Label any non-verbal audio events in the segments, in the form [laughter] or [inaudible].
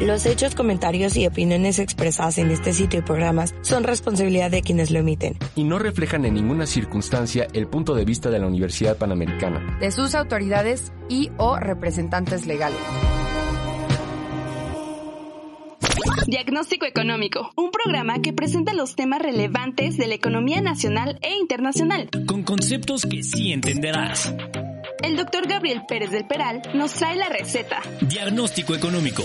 Los hechos, comentarios y opiniones expresadas en este sitio y programas son responsabilidad de quienes lo emiten. Y no reflejan en ninguna circunstancia el punto de vista de la Universidad Panamericana. De sus autoridades y o representantes legales. Diagnóstico Económico, un programa que presenta los temas relevantes de la economía nacional e internacional. Con conceptos que sí entenderás. El doctor Gabriel Pérez del Peral nos trae la receta. Diagnóstico Económico.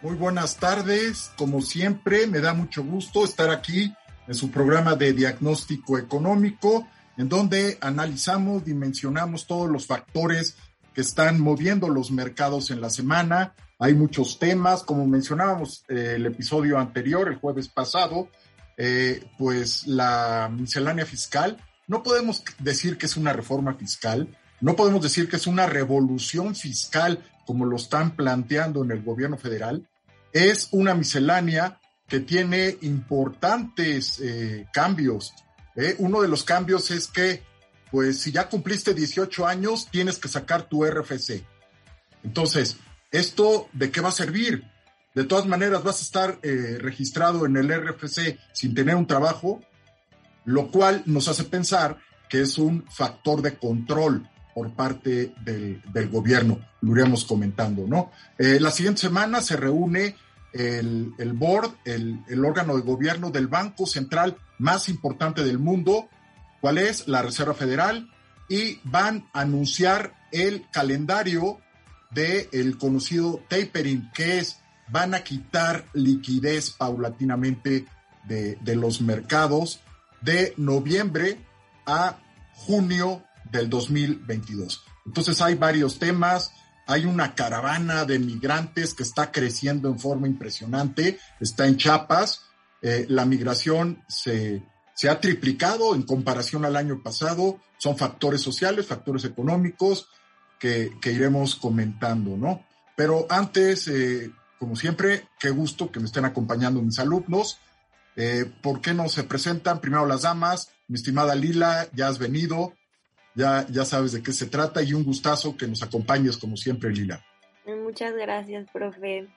Muy buenas tardes, como siempre, me da mucho gusto estar aquí en su programa de diagnóstico económico, en donde analizamos, dimensionamos todos los factores que están moviendo los mercados en la semana. Hay muchos temas, como mencionábamos eh, el episodio anterior, el jueves pasado, eh, pues la miscelánea fiscal. No podemos decir que es una reforma fiscal, no podemos decir que es una revolución fiscal como lo están planteando en el gobierno federal. Es una miscelánea que tiene importantes eh, cambios. Eh. Uno de los cambios es que, pues, si ya cumpliste 18 años, tienes que sacar tu RFC. Entonces, ¿esto de qué va a servir? De todas maneras, vas a estar eh, registrado en el RFC sin tener un trabajo, lo cual nos hace pensar que es un factor de control por parte del, gobierno, lo iríamos comentando, ¿no? Eh, la siguiente semana se reúne el, el board, el, el, órgano de gobierno del Banco Central más importante del mundo, ¿cuál es? La Reserva Federal, y van a anunciar el calendario del el conocido tapering, que es van a quitar liquidez paulatinamente de, de los mercados de noviembre a junio del 2022. Entonces hay varios temas, hay una caravana de migrantes que está creciendo en forma impresionante, está en Chiapas, eh, la migración se, se ha triplicado en comparación al año pasado, son factores sociales, factores económicos que, que iremos comentando, ¿no? Pero antes, eh, como siempre, qué gusto que me estén acompañando mis alumnos. Eh, ¿Por qué no se presentan? Primero las damas, mi estimada Lila, ya has venido, ya, ya sabes de qué se trata y un gustazo que nos acompañes como siempre, Lila. Muchas gracias, profe.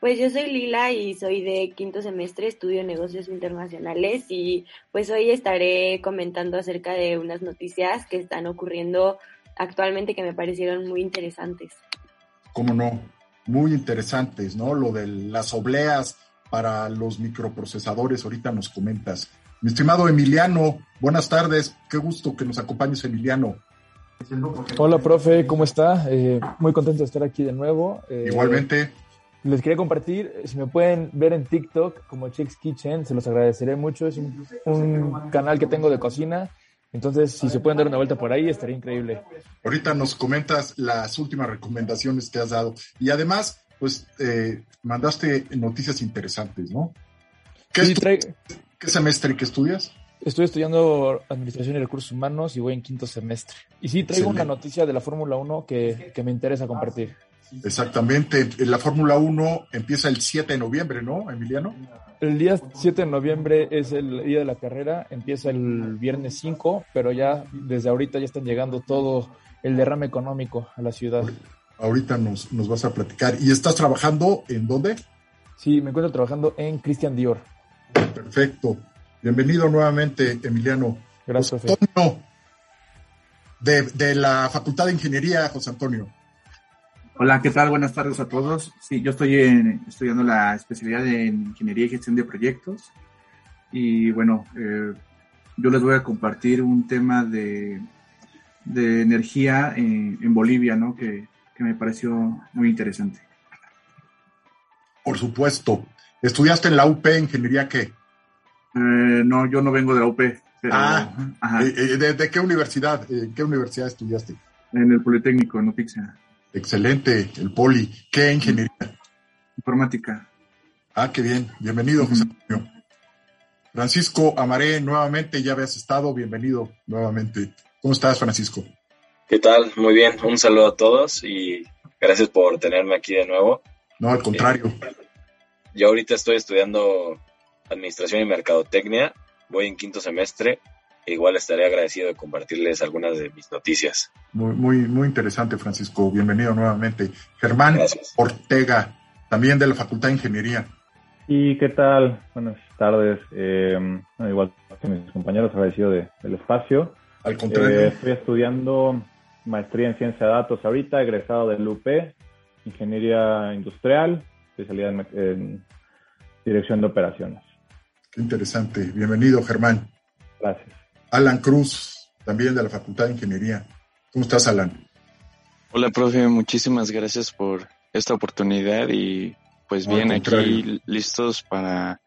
Pues yo soy Lila y soy de quinto semestre, estudio negocios internacionales y pues hoy estaré comentando acerca de unas noticias que están ocurriendo actualmente que me parecieron muy interesantes. ¿Cómo no? Muy interesantes, ¿no? Lo de las obleas para los microprocesadores, ahorita nos comentas. Mi estimado Emiliano, buenas tardes. Qué gusto que nos acompañes, Emiliano. Hola, profe, ¿cómo está? Eh, muy contento de estar aquí de nuevo. Eh, Igualmente. Les quería compartir, si me pueden ver en TikTok como Chicks Kitchen, se los agradeceré mucho. Es un, un canal que tengo de cocina. Entonces, si se pueden dar una vuelta por ahí, estaría increíble. Ahorita nos comentas las últimas recomendaciones que has dado. Y además, pues, eh, mandaste noticias interesantes, ¿no? ¿Qué, Sí, trae- ¿Qué semestre que estudias? Estoy estudiando Administración y Recursos Humanos y voy en quinto semestre. Y sí, traigo una noticia de la Fórmula 1 que, que me interesa compartir. Exactamente. La Fórmula 1 empieza el 7 de noviembre, ¿no, Emiliano? El día 7 de noviembre es el día de la carrera, empieza el viernes 5, pero ya desde ahorita ya están llegando todo el derrame económico a la ciudad. Ahorita nos, nos vas a platicar. ¿Y estás trabajando en dónde? Sí, me encuentro trabajando en Christian Dior. Perfecto. Bienvenido nuevamente, Emiliano. Gracias. Antonio, de, de la Facultad de Ingeniería, José Antonio. Hola, ¿qué tal? Buenas tardes a todos. Sí, yo estoy en- estudiando la especialidad en Ingeniería y Gestión de Proyectos. Y bueno, eh, yo les voy a compartir un tema de, de energía en, en Bolivia, ¿no? Que, que me pareció muy interesante. Por supuesto. ¿Estudiaste en la UP Ingeniería qué? Eh, no, yo no vengo de la UP, pero Ah, ajá, Eh, eh, ¿De, de qué universidad? ¿En qué universidad estudiaste? en el Politécnico, en Upixia, Excelente, el Poli. ¿Qué ingeniería? informática. Ah, qué bien. Bienvenido, José Antonio. Francisco Amaré, nuevamente ya habías estado, bienvenido nuevamente. ¿Cómo estás, Francisco? ¿Qué tal? Muy bien, un saludo a todos y gracias por tenerme aquí de nuevo. No, al contrario. Eh, yo ahorita estoy estudiando Administración y Mercadotecnia, voy en quinto semestre e igual estaré agradecido de compartirles algunas de mis noticias. Muy, muy, muy interesante, Francisco. Bienvenido nuevamente. Germán Ortega, también de la Facultad de Ingeniería. ¿Y qué tal? Buenas tardes. Eh, igual que mis compañeros, agradecido de, del espacio. Al contrario. Eh, estoy estudiando maestría en ciencia de datos ahorita, egresado del UP, ingeniería industrial, especialidad en, en dirección de operaciones. Qué interesante. Bienvenido, Germán. Gracias. Alan Cruz, también de la Facultad de Ingeniería. ¿Cómo estás, Alan? Hola, profe. Muchísimas gracias por esta oportunidad y pues bien aquí listos para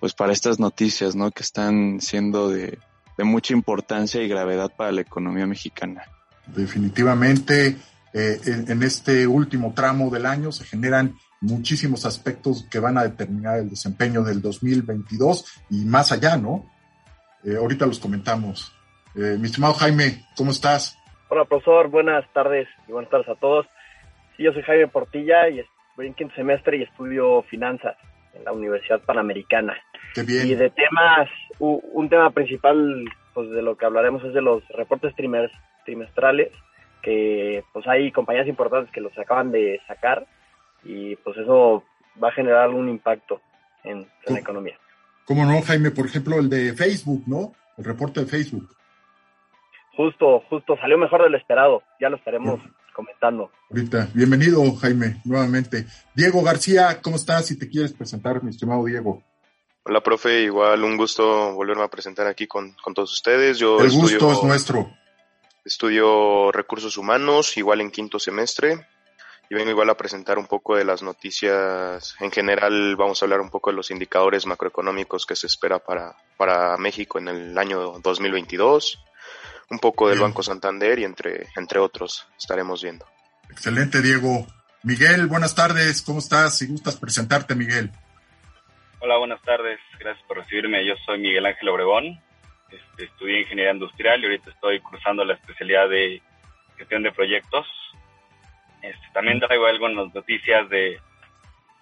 pues para estas noticias, ¿no? Que están siendo de, de mucha importancia y gravedad para la economía mexicana. Definitivamente, eh, en, en, este último tramo del año se generan muchísimos aspectos que van a determinar el desempeño del 2022 y más allá, ¿no? Eh, ahorita los comentamos. Eh, mi estimado Jaime, ¿cómo estás? Hola, profesor, buenas tardes y buenas tardes a todos. Sí, yo soy Jaime Portilla y voy en quinto semestre y estudio finanzas en la Universidad Panamericana. Qué bien. Y de temas, un tema principal pues de lo que hablaremos es de los reportes trimestrales, que pues hay compañías importantes que los acaban de sacar y pues eso va a generar algún impacto en, en la economía. ¿Cómo no, Jaime? Por ejemplo, el de Facebook, ¿no? El reporte de Facebook. Justo, justo, salió mejor de lo esperado. Ya lo estaremos comentando. Ahorita. Bienvenido, Jaime, nuevamente. Diego García, ¿cómo estás? Si te quieres presentar, mi estimado Diego. Hola, profe. Igual un gusto volverme a presentar aquí con, con todos ustedes. Yo El estudio, gusto es nuestro. Estudio recursos humanos, igual en quinto semestre y vengo igual a presentar un poco de las noticias. En general vamos a hablar un poco de los indicadores macroeconómicos que se espera para, para México en el año 2022, un poco del Bien. Banco Santander y entre, entre otros estaremos viendo. Excelente, Diego. Miguel, buenas tardes, ¿cómo estás? Si gustas presentarte, Miguel. Hola, buenas tardes, gracias por recibirme. Yo soy Miguel Ángel Obregón, este, estudié Ingeniería Industrial y ahorita estoy cursando la especialidad de Gestión de Proyectos este, también traigo algunas noticias de,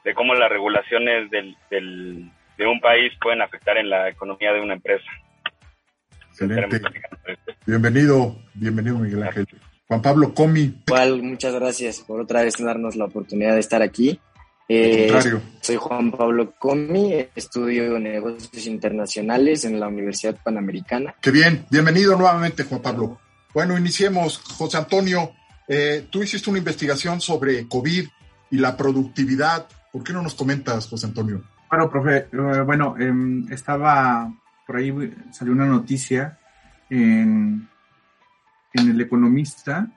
de cómo las regulaciones del, del, de un país pueden afectar en la economía de una empresa. Excelente. Bienvenido, bienvenido Miguel Ángel. Juan Pablo Comi. Igual, muchas gracias por otra vez darnos la oportunidad de estar aquí. Eh, soy Juan Pablo Comi, estudio negocios internacionales en la Universidad Panamericana. Qué bien, bienvenido nuevamente Juan Pablo. Bueno, iniciemos. José Antonio, eh, tú hiciste una investigación sobre COVID y la productividad. ¿Por qué no nos comentas, José Antonio? Bueno, profe, eh, bueno, eh, estaba por ahí, salió una noticia en, en El Economista,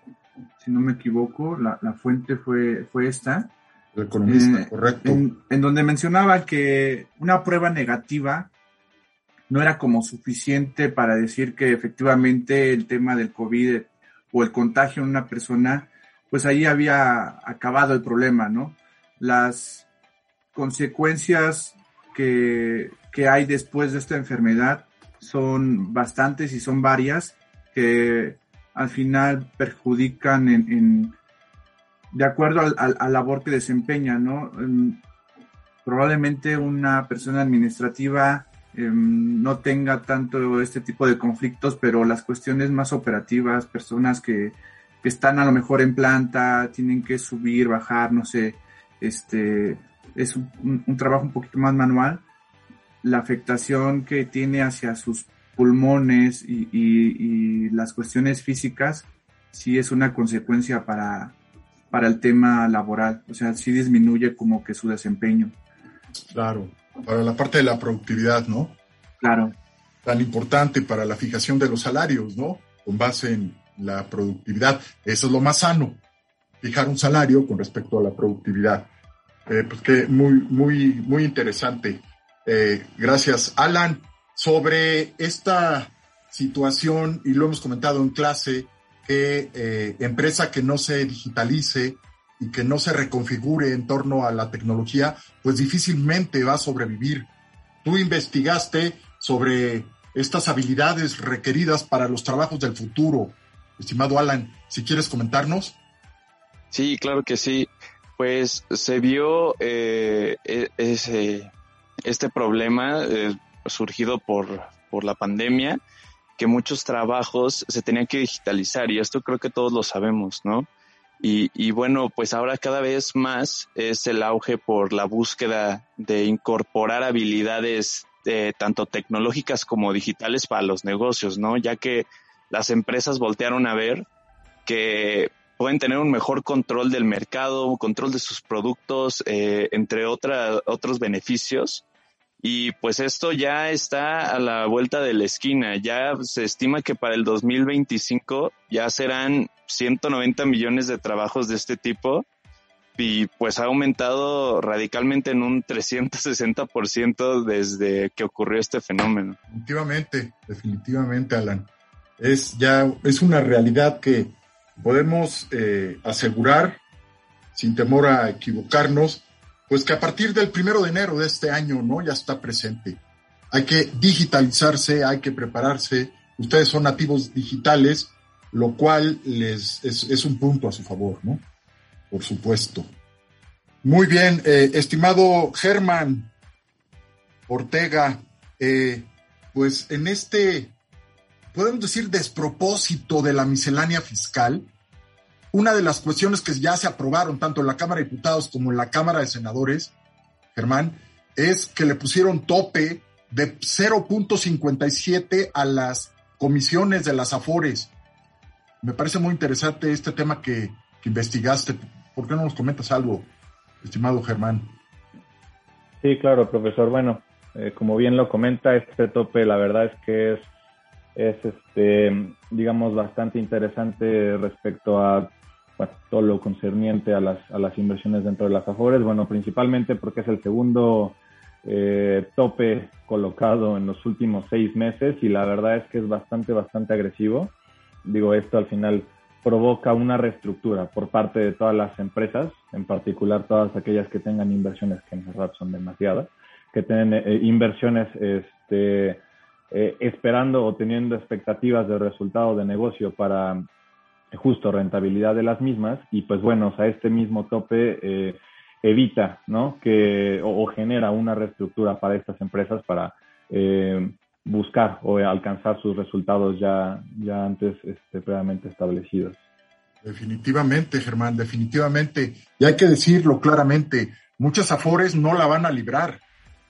si no me equivoco, la, la fuente fue, fue esta. El Economista, correcto. En, en donde mencionaba que una prueba negativa no era como suficiente para decir que efectivamente el tema del COVID o el contagio en una persona, pues ahí había acabado el problema, ¿no? Las consecuencias que, que hay después de esta enfermedad son bastantes y son varias que al final perjudican en, de acuerdo al, al, labor que desempeña, ¿no? Probablemente una persona administrativa eh, no tenga tanto este tipo de conflictos, pero las cuestiones más operativas, personas que, que están a lo mejor en planta, tienen que subir, bajar, no sé, este, es un, un, trabajo un poquito más manual, la afectación que tiene hacia sus pulmones y, y, y las cuestiones físicas, sí es una consecuencia para, para el tema laboral, o sea, sí disminuye como que su desempeño. Claro, para la parte de la productividad, ¿no? Claro. Tan importante para la fijación de los salarios, ¿no? Con base en la productividad. Eso es lo más sano, fijar un salario con respecto a la productividad. Eh, pues que muy, muy, muy interesante. Eh, gracias, Alan. Sobre esta situación, y lo hemos comentado en clase, que eh, empresa que no se digitalice y que no se reconfigure en torno a la tecnología, pues difícilmente va a sobrevivir. Tú investigaste sobre estas habilidades requeridas para los trabajos del futuro. Estimado Alan, si quieres comentarnos. Sí, claro que sí. Pues se vio eh, e, ese, este problema eh, surgido por, por la pandemia, que muchos trabajos se tenían que digitalizar y esto creo que todos lo sabemos, ¿no? Y, y, bueno, pues ahora cada vez más es el auge por la búsqueda de incorporar habilidades eh, tanto tecnológicas como digitales para los negocios, ¿no? Ya que las empresas voltearon a ver que pueden tener un mejor control del mercado, control de sus productos, eh, entre otra, otros beneficios. Y pues esto ya está a la vuelta de la esquina. Ya se estima que para el 2025 ya serán 190 millones de trabajos de este tipo y pues ha aumentado radicalmente en un 360% desde que ocurrió este fenómeno. Definitivamente, definitivamente, Alan. Es ya, es una realidad que podemos eh, asegurar, sin temor a equivocarnos, pues que a partir del primero de enero de este año, ¿no? Ya está presente. Hay que digitalizarse, hay que prepararse. Ustedes son nativos digitales, lo cual les es, un punto a su favor, ¿no? Por supuesto. Muy bien, eh, estimado Germán Ortega, eh, pues en este, podemos decir, despropósito de la miscelánea fiscal, una de las cuestiones que ya se aprobaron tanto en la Cámara de Diputados como en la Cámara de Senadores, Germán, es que le pusieron tope de 0.57 a las comisiones de las AFORES. Me parece muy interesante este tema que, investigaste. ¿Por qué no nos comentas algo, estimado Germán? Sí, claro, profesor. Bueno, eh, como bien lo comenta, este tope la verdad es que es, es este, digamos, bastante interesante respecto a todo lo concerniente a las, a las inversiones dentro de las AFORES, bueno, principalmente porque es el segundo eh, tope colocado en los últimos seis meses y la verdad es que es bastante, bastante agresivo. Digo, esto al final provoca una reestructura por parte de todas las empresas, en particular todas aquellas que tengan inversiones, que en verdad son demasiadas, que tienen eh, inversiones este, eh, esperando o teniendo expectativas de resultado de negocio para justo rentabilidad de las mismas y pues bueno, o sea, este mismo tope eh, evita, ¿no? Que, o, genera una reestructura para estas empresas para eh, buscar o alcanzar sus resultados ya, ya antes este, previamente establecidos. Definitivamente, Germán, definitivamente. Y hay que decirlo claramente, muchas Afores no la van a librar.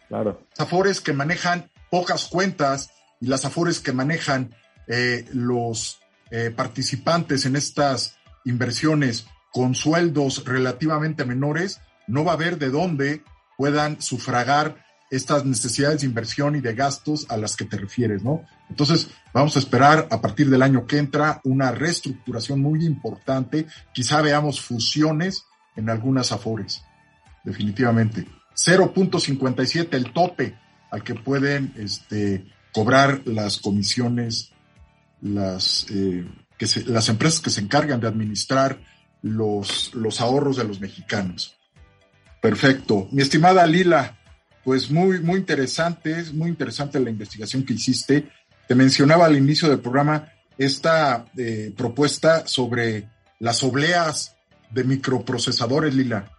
Claro. Afores que manejan pocas cuentas y las Afores que manejan eh, los eh, participantes en estas inversiones con sueldos relativamente menores, no va a haber de dónde puedan sufragar estas necesidades de inversión y de gastos a las que te refieres, ¿no? Entonces, vamos a esperar a partir del año que entra una reestructuración muy importante. Quizá veamos fusiones en algunas afores, definitivamente. 0.57 el tope al que pueden este, cobrar las comisiones las, eh, que las empresas que se encargan de administrar los, los ahorros de los mexicanos. Perfecto. Mi estimada Lila, pues muy, muy interesante, es muy interesante la investigación que hiciste. Te mencionaba al inicio del programa esta eh, propuesta sobre las obleas de microprocesadores, Lila.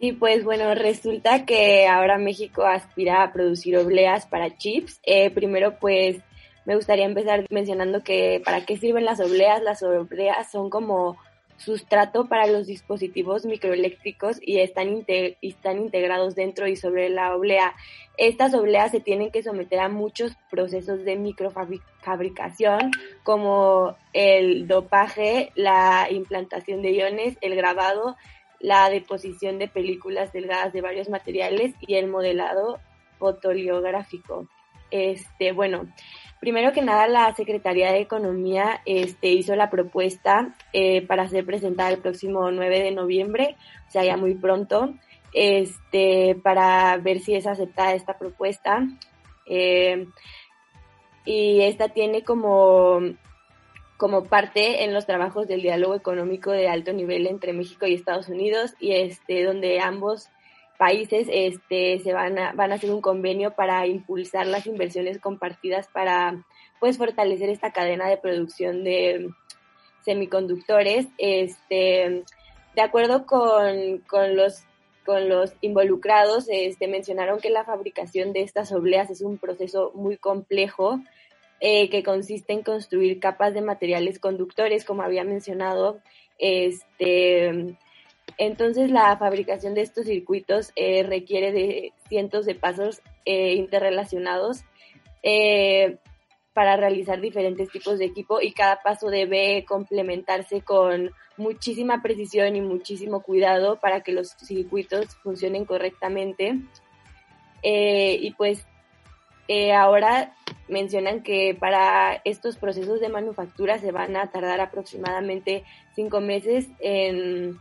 Sí, pues bueno, resulta que ahora México aspira a producir obleas para chips. Eh, primero, pues me gustaría empezar mencionando que para qué sirven las obleas. Las obleas son como sustrato para los dispositivos microeléctricos y están, están integrados dentro y sobre la oblea. Estas obleas se tienen que someter a muchos procesos de microfabricación como el dopaje, la implantación de iones, el grabado, la deposición de películas delgadas de varios materiales y el modelado fotoliográfico. Este, bueno, Primero que nada, la Secretaría de Economía este, hizo la propuesta eh, para ser presentada el próximo 9 de noviembre, o sea, ya muy pronto, este, para ver si es aceptada esta propuesta. Eh, y esta tiene como, como parte en los trabajos del diálogo económico de alto nivel entre México y Estados Unidos y este, donde ambos países este, se van a, van a hacer un convenio para impulsar las inversiones compartidas para pues fortalecer esta cadena de producción de semiconductores. Este, de acuerdo con, con los con los involucrados este, mencionaron que la fabricación de estas obleas es un proceso muy complejo eh, que consiste en construir capas de materiales conductores, como había mencionado. Este, entonces la fabricación de estos circuitos eh, requiere de cientos de pasos eh, interrelacionados para realizar diferentes tipos de equipo y cada paso debe complementarse con muchísima precisión y muchísimo cuidado para que los circuitos funcionen correctamente. Eh, y pues eh, ahora mencionan que para estos procesos de manufactura se van a tardar aproximadamente cinco meses en,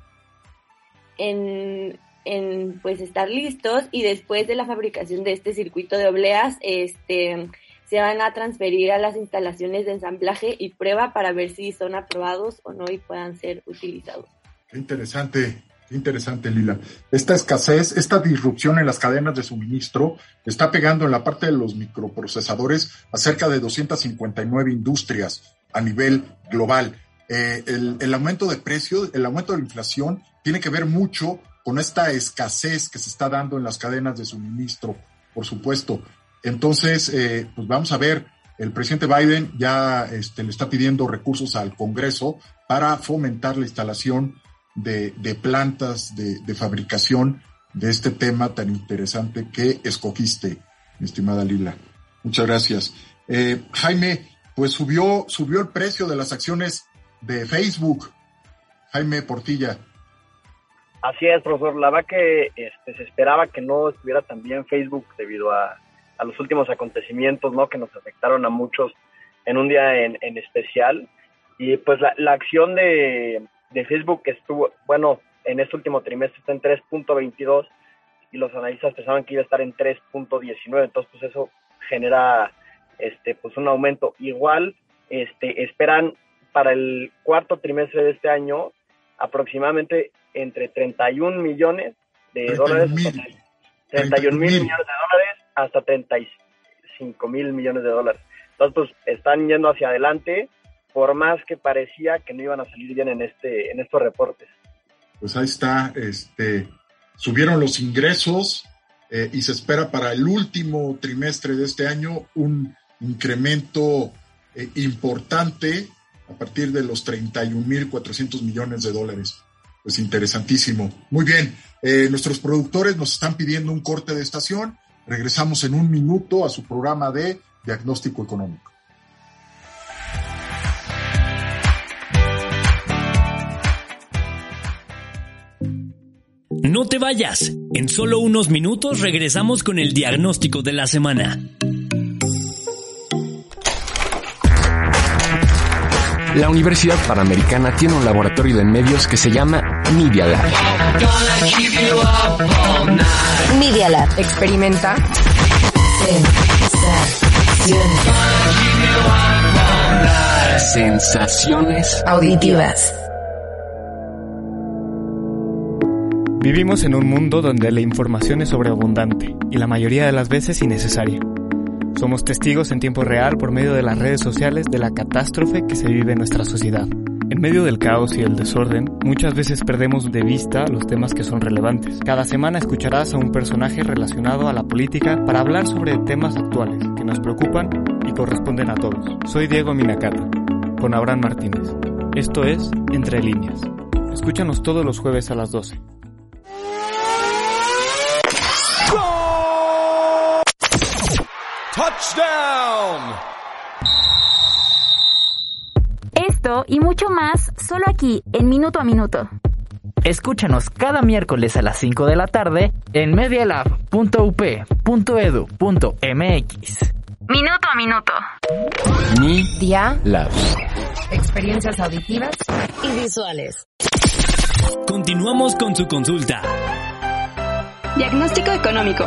en, en pues estar listos y después de la fabricación de este circuito de obleas, este se van a transferir a las instalaciones de ensamblaje y prueba para ver si son aprobados o no y puedan ser utilizados. Qué interesante, qué interesante, Lila. Esta escasez, esta disrupción en las cadenas de suministro está pegando en la parte de los microprocesadores a cerca de 259 industrias a nivel global. Eh, el, el aumento de precios, el aumento de la inflación tiene que ver mucho con esta escasez que se está dando en las cadenas de suministro, por supuesto. Entonces, eh, pues vamos a ver, el presidente Biden ya este, le está pidiendo recursos al Congreso para fomentar la instalación de, plantas de, fabricación de este tema tan interesante que escogiste, mi estimada Lila. Muchas gracias. Eh, Jaime, pues subió, subió el precio de las acciones de Facebook. Jaime Portilla. Así es, profesor. La verdad que este, se esperaba que no estuviera tan bien Facebook debido a a los últimos acontecimientos, ¿no? Que nos afectaron a muchos en un día en, en especial. Y pues la, la acción de, de, Facebook estuvo, bueno, en este último trimestre está en 3.22 y los analistas pensaban que iba a estar en 3.19, entonces pues eso genera este pues un aumento. Igual este esperan para el cuarto trimestre de este año aproximadamente entre 31 millones de dólares, 31 mil millones de dólares hasta 35 mil millones de dólares. Entonces, pues están yendo hacia adelante, por más que parecía que no iban a salir bien en, este, en estos reportes. Pues ahí está, este, subieron los ingresos eh, y se espera para el último trimestre de este año un incremento eh, importante a partir de los 31.400 millones de dólares. Pues interesantísimo. Muy bien, eh, nuestros productores nos están pidiendo un corte de estación. Regresamos en un minuto a su programa de diagnóstico económico. No te vayas. En solo unos minutos regresamos con el diagnóstico de la semana. La Universidad Panamericana tiene un laboratorio de medios que se llama Media Lab. Media Lab. Experimenta. Sensaciones auditivas. Vivimos en un mundo donde la información es sobreabundante y la mayoría de las veces innecesaria. Somos testigos en tiempo real por medio de las redes sociales de la catástrofe que se vive en nuestra sociedad. En medio del caos y el desorden, muchas veces perdemos de vista los temas que son relevantes. Cada semana escucharás a un personaje relacionado a la política para hablar sobre temas actuales que nos preocupan y corresponden a todos. Soy Diego Minacata, con Abraham Martínez. Esto es Entre Líneas. Escúchanos todos los jueves a las 12. Touchdown. Esto y mucho más solo aquí en Minuto a Minuto. Escúchanos cada miércoles a las 5 de la tarde en medialab.up.edu.mx. Minuto a minuto. Media Labs. Experiencias auditivas y visuales. Continuamos con su consulta. Diagnóstico económico.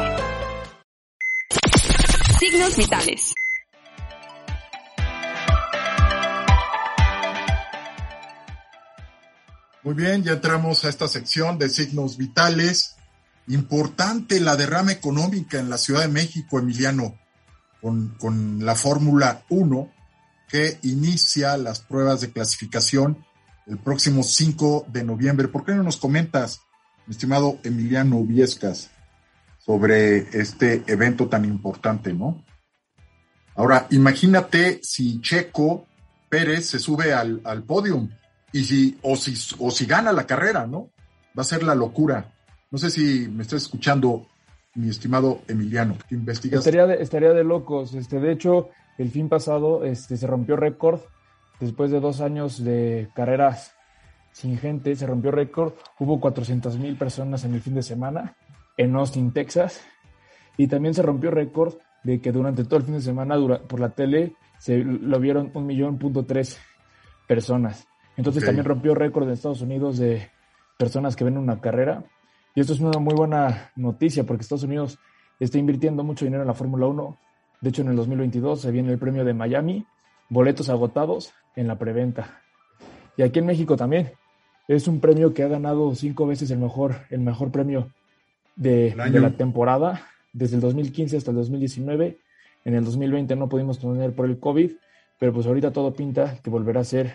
Signos vitales. Muy bien, ya entramos a esta sección de signos vitales. importante la derrama económica en la Ciudad de México, Emiliano, con, con la Fórmula 1, que inicia las pruebas de clasificación el próximo 5 de noviembre. ¿Por qué no nos comentas, mi estimado Emiliano Viescas, sobre este evento tan importante, no? Ahora, imagínate si Checo Pérez se sube al, al podium y si o, si, o si gana la carrera, ¿no? Va a ser la locura. No sé si me estás escuchando, mi estimado Emiliano. Estaría de, estaría de locos. Este, de hecho, el fin pasado este, se rompió récord. Después de dos años de carreras sin gente, se rompió récord. Hubo 400 mil personas en el fin de semana en Austin, Texas. Y también se rompió récord de que durante todo el fin de semana por la tele se lo vieron un millón punto tres personas. Entonces también rompió récord en Estados Unidos de personas que ven una carrera. Y esto es una muy buena noticia porque Estados Unidos está invirtiendo mucho dinero en la Fórmula 1. De hecho, en el 2022 se viene el premio de Miami, boletos agotados en la preventa. Y aquí en México también. Es un premio que ha ganado cinco veces el mejor, el mejor premio de, de la temporada desde el 2015 hasta el 2019. En el 2020 no pudimos tener por el COVID, pero pues ahorita todo pinta que volverá a ser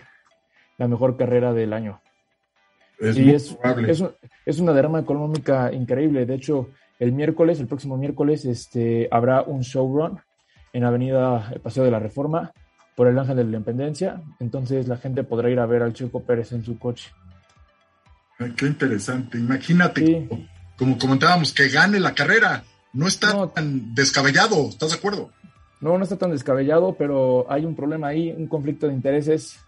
la mejor carrera del año. Es y es, es, una derrama económica increíble. De hecho, el miércoles, el próximo miércoles, este, habrá un showrun en Avenida Paseo de la Reforma por el Ángel de la Independencia. Entonces la gente podrá ir a ver al Checo Pérez en su coche. qué interesante. Imagínate, como comentábamos, que gane la carrera no está tan descabellado, ¿estás de acuerdo? No, no está tan descabellado, pero hay un problema ahí, un conflicto de intereses,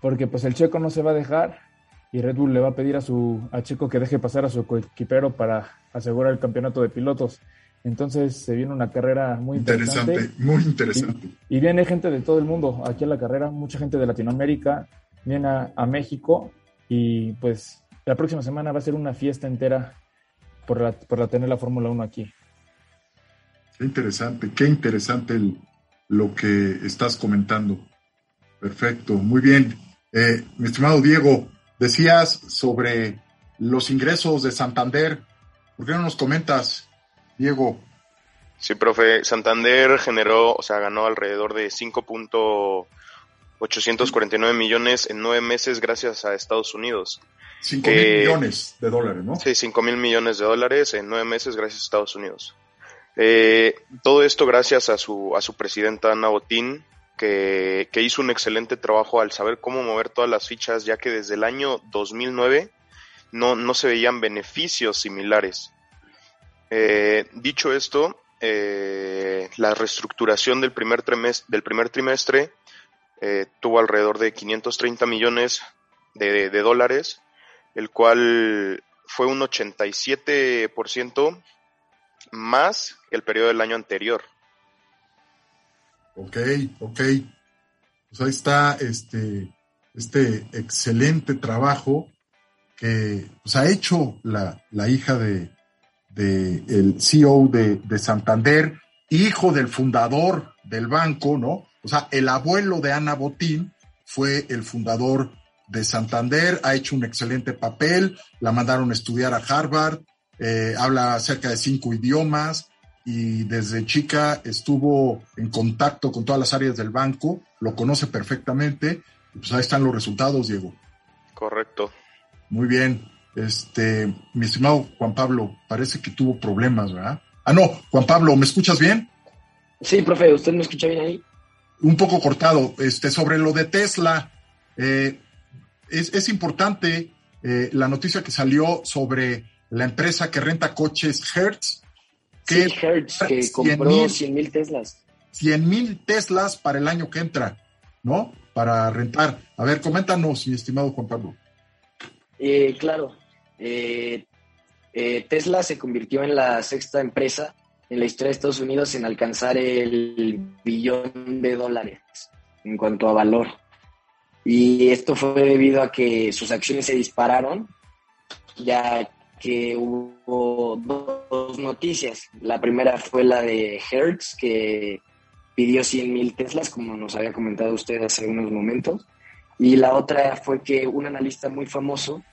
porque pues el checo no se va a dejar y Red Bull le va a pedir a su a Checo que deje pasar a su coequipero para asegurar el campeonato de pilotos. Entonces se viene una carrera muy interesante. Interesante, muy interesante. Y, viene gente de todo el mundo aquí a la carrera, mucha gente de Latinoamérica, viene a, a México y pues la próxima semana va a ser una fiesta entera por, la, por la tener la Fórmula 1 aquí. Qué interesante, qué interesante lo que estás comentando. Perfecto, muy bien. Eh, mi estimado Diego, decías sobre los ingresos de Santander. ¿Por qué no nos comentas, Diego? Sí, profe, Santander generó, o sea, ganó alrededor de 5.849 millones en nueve meses gracias a Estados Unidos. 5 mil millones de dólares, ¿no? Sí, 5 mil millones de dólares en nueve meses gracias a Estados Unidos. Eh, todo esto gracias a su, a su presidenta Ana Botín, que, hizo un excelente trabajo al saber cómo mover todas las fichas, ya que desde el año 2009 no, no se veían beneficios similares. Eh, dicho esto, eh, la reestructuración del primer trimestre, del primer trimestre tuvo alrededor de 530 millones de, de dólares, el cual fue un 87% más que el periodo del año anterior. Ok, ok. Pues ahí está este, este excelente trabajo que pues, ha hecho la, hija de, el CEO de, de, Santander, hijo del fundador del banco, ¿no? O sea, el abuelo de Ana Botín fue el fundador de Santander, ha hecho un excelente papel, la mandaron a estudiar a Harvard, eh, habla cerca de cinco idiomas y desde chica estuvo en contacto con todas las áreas del banco, lo conoce perfectamente, pues ahí están los resultados, Diego. Correcto. Muy bien. Este, mi estimado Juan Pablo, parece que tuvo problemas, ¿verdad? Ah, no, Juan Pablo, ¿me escuchas bien? Sí, profe, ¿usted me escucha bien ahí? Un poco cortado. Este, sobre lo de Tesla, eh, es, importante eh, la noticia que salió sobre la empresa que renta coches Hertz. Que sí, Hertz, que compró 100 mil Teslas. 100 mil Teslas para el año que entra, ¿no? Para rentar. A ver, coméntanos, mi estimado Juan Pablo. Eh, claro. Eh, eh, Tesla se convirtió en la sexta empresa en la historia de Estados Unidos en alcanzar el billón de dólares en cuanto a valor. Y esto fue debido a que sus acciones se dispararon, ya que hubo dos noticias. La primera fue la de Hertz, que pidió 100.000 Teslas, como nos había comentado usted hace unos momentos. Y la otra fue que un analista muy famoso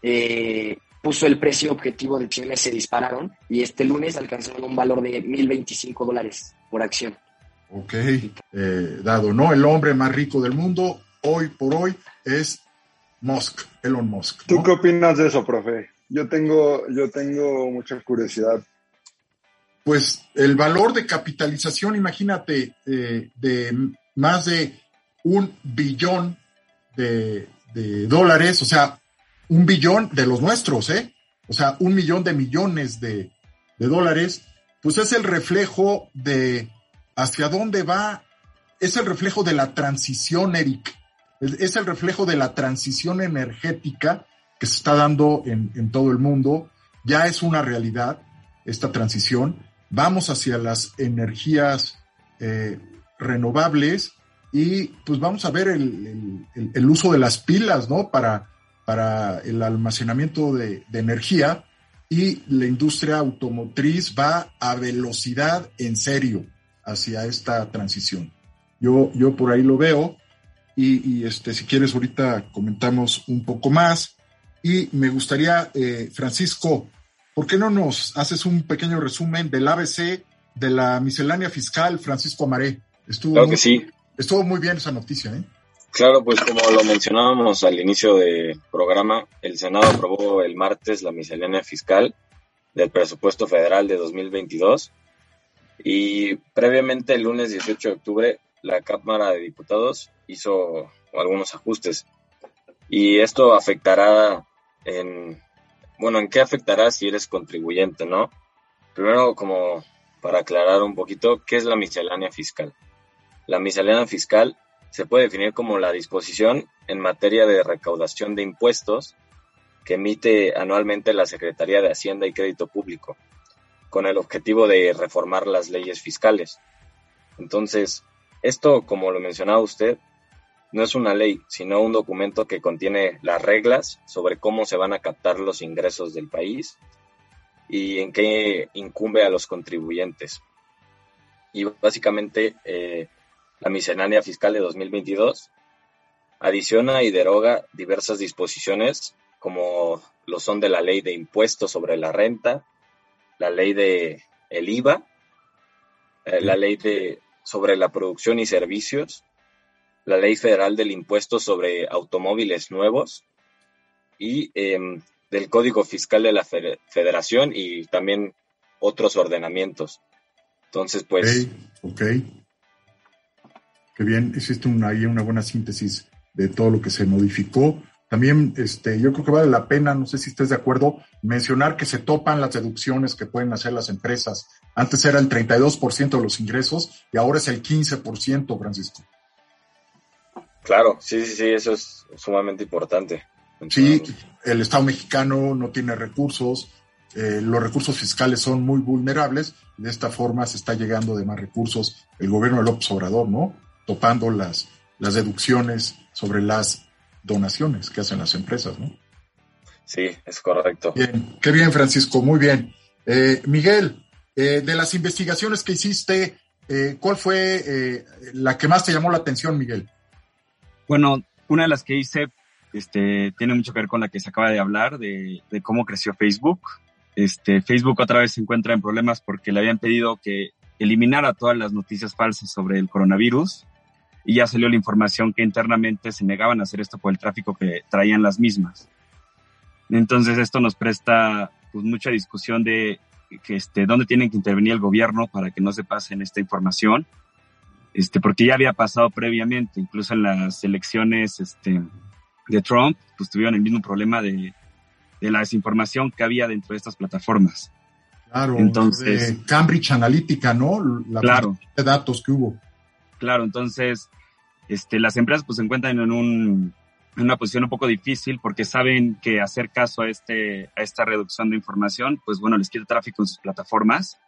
eh, puso el precio objetivo de acciones, se dispararon y este lunes alcanzaron un valor de 1.025 dólares por acción. Ok, eh, dado, ¿no? El hombre más rico del mundo hoy por hoy es Musk, Elon Musk. ¿Tú qué opinas de eso, profe? Yo tengo, yo tengo mucha curiosidad. Pues el valor de capitalización, imagínate, eh, de más de un billón de, de dólares, o sea, un billón de los nuestros, ¿eh? O sea, un millón de millones de, dólares, pues es el reflejo de hacia dónde va, es el reflejo de la transición, Eric, es el reflejo de la transición energética que se está dando en, todo el mundo. Ya es una realidad esta transición. Vamos hacia las energías eh, renovables y pues vamos a ver el, el, uso de las pilas, ¿no? Para, para el almacenamiento de, de, energía y la industria automotriz va a velocidad en serio hacia esta transición. Yo, yo por ahí lo veo y, y este, si quieres ahorita comentamos un poco más y me gustaría, eh, Francisco, ¿por qué no nos haces un pequeño resumen del ABC de la miscelánea fiscal, Francisco Amaré? Estuvo claro muy, que sí. Estuvo muy bien esa noticia, ¿eh? Claro, pues como lo mencionábamos al inicio del programa, el Senado aprobó el martes la miscelánea fiscal del presupuesto federal de 2022 y previamente el lunes 18 de octubre la Cámara de Diputados hizo algunos ajustes y esto afectará en, bueno, ¿en qué afectará si eres contribuyente, no? Primero, como para aclarar un poquito, ¿qué es la miscelánea fiscal? La miscelánea fiscal se puede definir como la disposición en materia de recaudación de impuestos que emite anualmente la Secretaría de Hacienda y Crédito Público, con el objetivo de reformar las leyes fiscales. Entonces, esto, como lo mencionaba usted, no es una ley, sino un documento que contiene las reglas sobre cómo se van a captar los ingresos del país y en qué incumbe a los contribuyentes. Y básicamente eh, la miscelánea fiscal de 2022 adiciona y deroga diversas disposiciones como lo son de la ley de impuestos sobre la renta, la ley de el IVA, eh, la ley de sobre la producción y servicios, la ley federal del impuesto sobre automóviles nuevos y eh, del Código Fiscal de la Federación y también otros ordenamientos. Entonces, pues... Ok, okay. Qué bien, existe una, ahí una buena síntesis de todo lo que se modificó. También este, yo creo que vale la pena, no sé si estés de acuerdo, mencionar que se topan las deducciones que pueden hacer las empresas. Antes era el 32% de los ingresos y ahora es el 15%, Francisco. Claro, sí, sí, sí, eso es sumamente importante. Sí, el Estado mexicano no tiene recursos, eh, los recursos fiscales son muy vulnerables, de esta forma se está llegando de más recursos el gobierno de López Obrador, ¿no? Topando las, las deducciones sobre las donaciones que hacen las empresas, ¿no? Sí, es correcto. Bien, qué bien, Francisco, muy bien. Eh, Miguel, eh, de las investigaciones que hiciste, eh, ¿cuál fue eh, la que más te llamó la atención, Miguel? Bueno, una de las que hice este, tiene mucho que ver con la que se acaba de hablar, de, de cómo creció Facebook. Este, Facebook otra vez se encuentra en problemas porque le habían pedido que eliminara todas las noticias falsas sobre el coronavirus y ya salió la información que internamente se negaban a hacer esto por el tráfico que traían las mismas. Entonces esto nos presta pues, mucha discusión de que este, dónde tienen que intervenir el gobierno para que no se pasen esta información, este, porque ya había pasado previamente, incluso en las elecciones este, de Trump, pues tuvieron el mismo problema de, de la desinformación que había dentro de estas plataformas. Claro, entonces Cambridge Analytica, ¿no? La claro. de datos que hubo. Claro, entonces este, las empresas pues se encuentran en, un, en una posición un poco difícil porque saben que hacer caso a, este, a esta reducción de información, pues bueno, les quita tráfico en sus plataformas.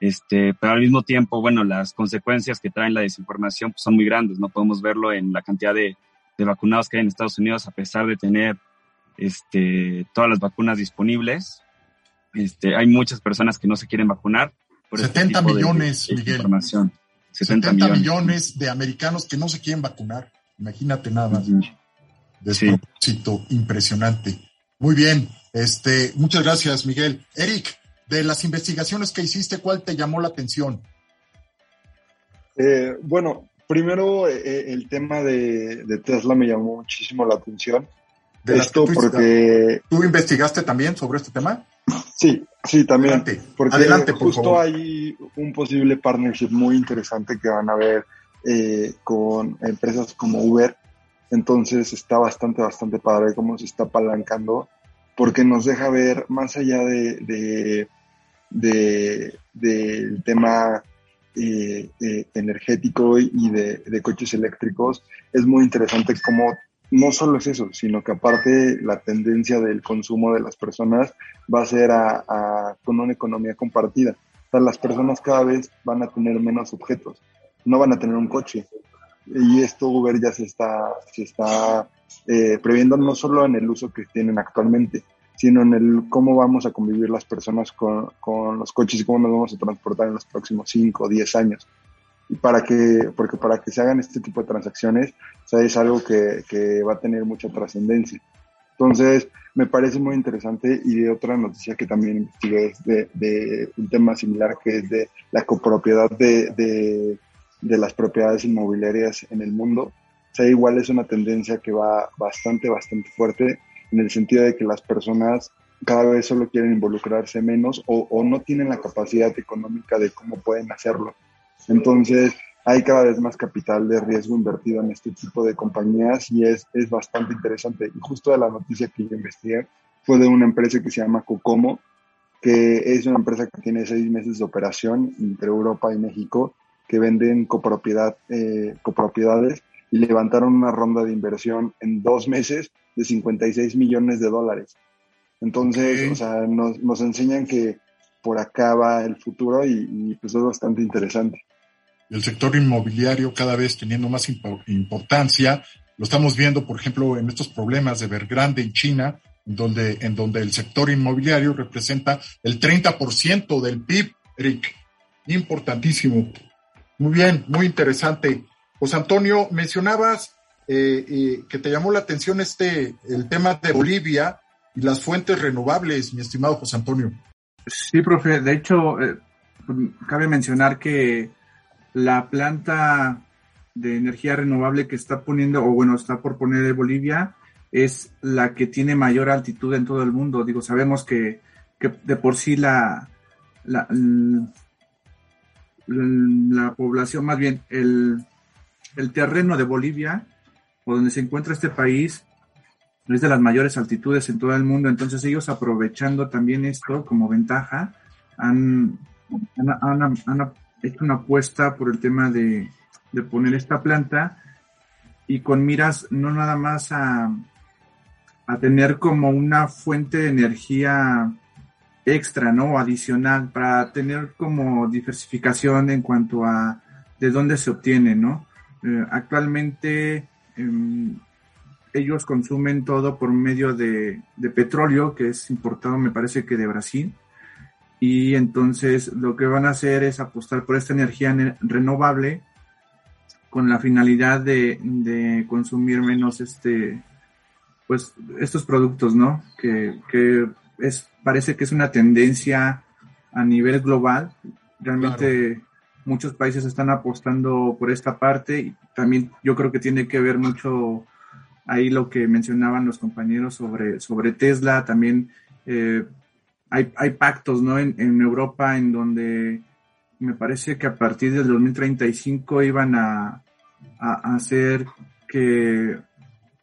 Este, pero al mismo tiempo, bueno, las consecuencias que traen la desinformación pues, son muy grandes, ¿no? Podemos verlo en la cantidad de, de vacunados que hay en Estados Unidos, a pesar de tener este, todas las vacunas disponibles. Este, hay muchas personas que no se quieren vacunar. Por 70 este millones, de, de Miguel. Información. 70, 70 millones. millones. de americanos que no se quieren vacunar. Imagínate nada más. Uh -huh. Despropósito sí. impresionante. Muy bien. Este, muchas gracias, Miguel. Eric, de las investigaciones que hiciste, ¿cuál te llamó la atención? Eh, bueno, primero eh, el tema de, Tesla me llamó muchísimo la atención. De Esto porque... ¿Tú investigaste también sobre este tema? Sí, sí, también. Adelante, porque Adelante, justo hay un posible partnership muy interesante que van a ver eh, con empresas como Uber. Entonces está bastante, bastante padre cómo se está apalancando, porque nos deja ver más allá de, de, del tema eh, eh, energético y de, de, coches eléctricos, es muy interesante cómo no solo es eso, sino que aparte la tendencia del consumo de las personas va a ser a, con una economía compartida. O sea, las personas cada vez van a tener menos objetos, no van a tener un coche. Y esto Uber ya se está, se está eh, previendo no solo en el uso que tienen actualmente, sino en el cómo vamos a convivir las personas con, con los coches y cómo nos vamos a transportar en los próximos 5 o 10 años para que, porque para que se hagan este tipo de transacciones, o es algo que, que va a tener mucha trascendencia. Entonces, me parece muy interesante y otra noticia que también investigué es de, de un tema similar que es de la copropiedad de, de, de, las propiedades inmobiliarias en el mundo. Sea, igual es una tendencia que va bastante, bastante fuerte en el sentido de que las personas cada vez solo quieren involucrarse menos o no tienen la capacidad económica de cómo pueden hacerlo. Entonces, hay cada vez más capital de riesgo invertido en este tipo de compañías y es, es bastante interesante. Y justo de la noticia que yo investigué fue de una empresa que se llama Cocomo, que es una empresa que tiene seis meses de operación entre Europa y México, que venden copropiedad, eh, copropiedades y levantaron una ronda de inversión en dos meses de 56 millones de dólares. Entonces, o sea, nos, nos enseñan que por acá va el futuro y, y pues es bastante interesante el sector inmobiliario cada vez teniendo más importancia. Lo estamos viendo, por ejemplo, en estos problemas de Vergrande en China, donde, en donde el sector inmobiliario representa el 30% del PIB, Eric. Importantísimo. Muy bien, muy interesante. José Antonio, mencionabas eh, eh, que te llamó la atención este, el tema de Bolivia y las fuentes renovables, mi estimado José Antonio. Sí, profe. De hecho, eh, cabe mencionar que la planta de energía renovable que está poniendo, o bueno, está por poner Bolivia, es la que tiene mayor altitud en todo el mundo. Digo, sabemos que, de por sí la, la, la, población, más bien el, el terreno de Bolivia, o donde se encuentra este país, es de las mayores altitudes en todo el mundo. Entonces ellos aprovechando también esto como ventaja, han, hecho una apuesta por el tema de, poner esta planta y con miras no nada más a, a tener como una fuente de energía extra, ¿no? Adicional, para tener como diversificación en cuanto a de dónde se obtiene, ¿no? Eh, actualmente em, ellos consumen todo por medio de, de, petróleo, que es importado, me parece que de Brasil, y entonces lo que van a hacer es apostar por esta energía renovable con la finalidad de, consumir menos este pues estos productos, ¿no? Que, es, parece que es una tendencia a nivel global. Realmente muchos países están apostando por esta parte y también yo creo que tiene que ver mucho ahí lo que mencionaban los compañeros sobre, sobre Tesla, también eh, hay, pactos ¿no? En, Europa en donde me parece que a partir del 2035 iban a, hacer que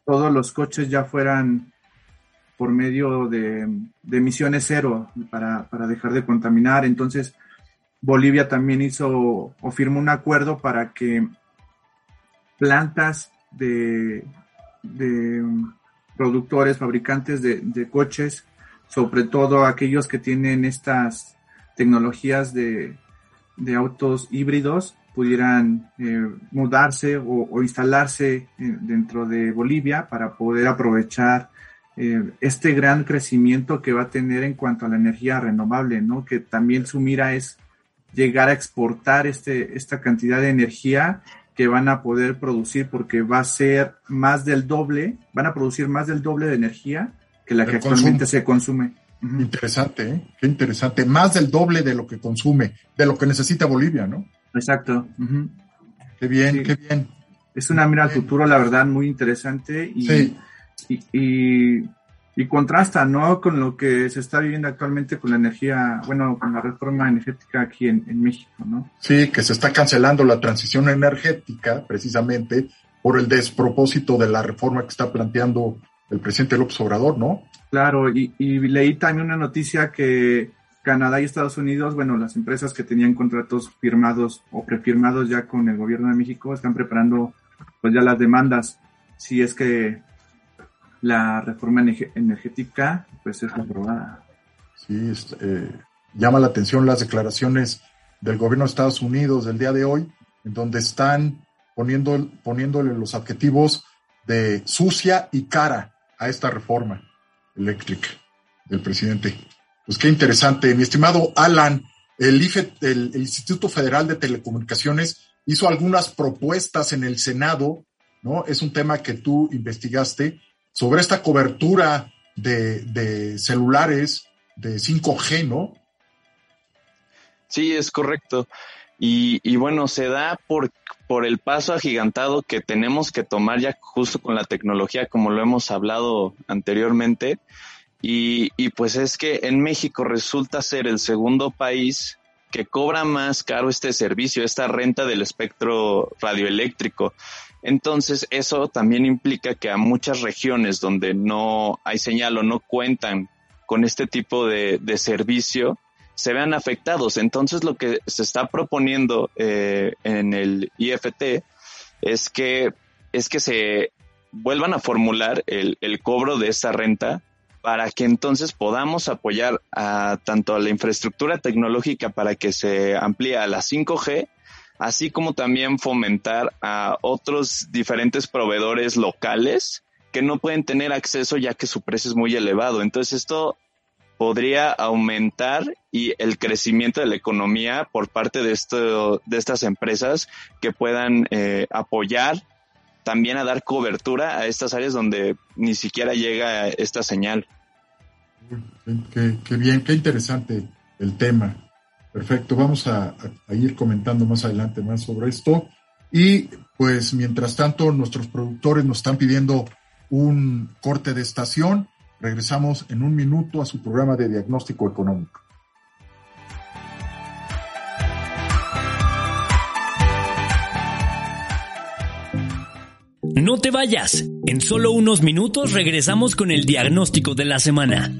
todos los coches ya fueran por medio de, emisiones cero para, dejar de contaminar. Entonces, Bolivia también hizo o firmó un acuerdo para que plantas de, de productores, fabricantes de coches sobre todo aquellos que tienen estas tecnologías de, autos híbridos pudieran eh, mudarse o, instalarse eh, dentro de Bolivia para poder aprovechar eh, este gran crecimiento que va a tener en cuanto a la energía renovable, ¿no? Que también su mira es llegar a exportar este, esta cantidad de energía que van a poder producir porque va a ser más del doble, van a producir más del doble de energía que la que actualmente se consume. Interesante, ¿eh? Qué interesante. Más del doble de lo que consume, de lo que necesita Bolivia, ¿no? Exacto. Qué bien, qué bien. Es una mira al futuro, la verdad, muy interesante y, y, y, contrasta, ¿no? Con lo que se está viviendo actualmente con la energía, bueno, con la reforma energética aquí en, en México, ¿no? Sí, que se está cancelando la transición energética precisamente por el despropósito de la reforma que está planteando el presidente López Obrador, ¿no? Claro, y, leí también una noticia que Canadá y Estados Unidos, bueno, las empresas que tenían contratos firmados o prefirmados ya con el gobierno de México están preparando pues ya las demandas si es que la reforma energética pues es aprobada. Sí, eh, llama la atención las declaraciones del gobierno de Estados Unidos del día de hoy, en donde están poniendo, poniéndole los adjetivos de sucia y cara a esta reforma eléctrica del presidente. Pues qué interesante. Mi estimado Alan, el, IFE, el, Instituto Federal de Telecomunicaciones hizo algunas propuestas en el Senado, ¿no? Es un tema que tú investigaste sobre esta cobertura de, celulares de 5G, ¿no? Sí, es correcto. Y, bueno, se da por, por el paso agigantado que tenemos que tomar ya justo con la tecnología, como lo hemos hablado anteriormente. Y, y pues es que en México resulta ser el segundo país que cobra más caro este servicio, esta renta del espectro radioeléctrico. Entonces, eso también implica que a muchas regiones donde no hay señal o no cuentan con este tipo de, de servicio, se vean afectados. Entonces lo que se está proponiendo eh, en el IFT es que, es que se vuelvan a formular el, el cobro de esa renta para que entonces podamos apoyar a tanto a la infraestructura tecnológica para que se amplíe a la 5G, así como también fomentar a otros diferentes proveedores locales que no pueden tener acceso ya que su precio es muy elevado. Entonces esto podría aumentar y el crecimiento de la economía por parte de, esto, de estas empresas que puedan eh, apoyar también a dar cobertura a estas áreas donde ni siquiera llega esta señal. Qué, bien, qué interesante el tema. Perfecto, vamos a, a, ir comentando más adelante más sobre esto. Y pues mientras tanto, nuestros productores nos están pidiendo un corte de estación Regresamos en un minuto a su programa de diagnóstico económico. No te vayas. En solo unos minutos regresamos con el diagnóstico de la semana.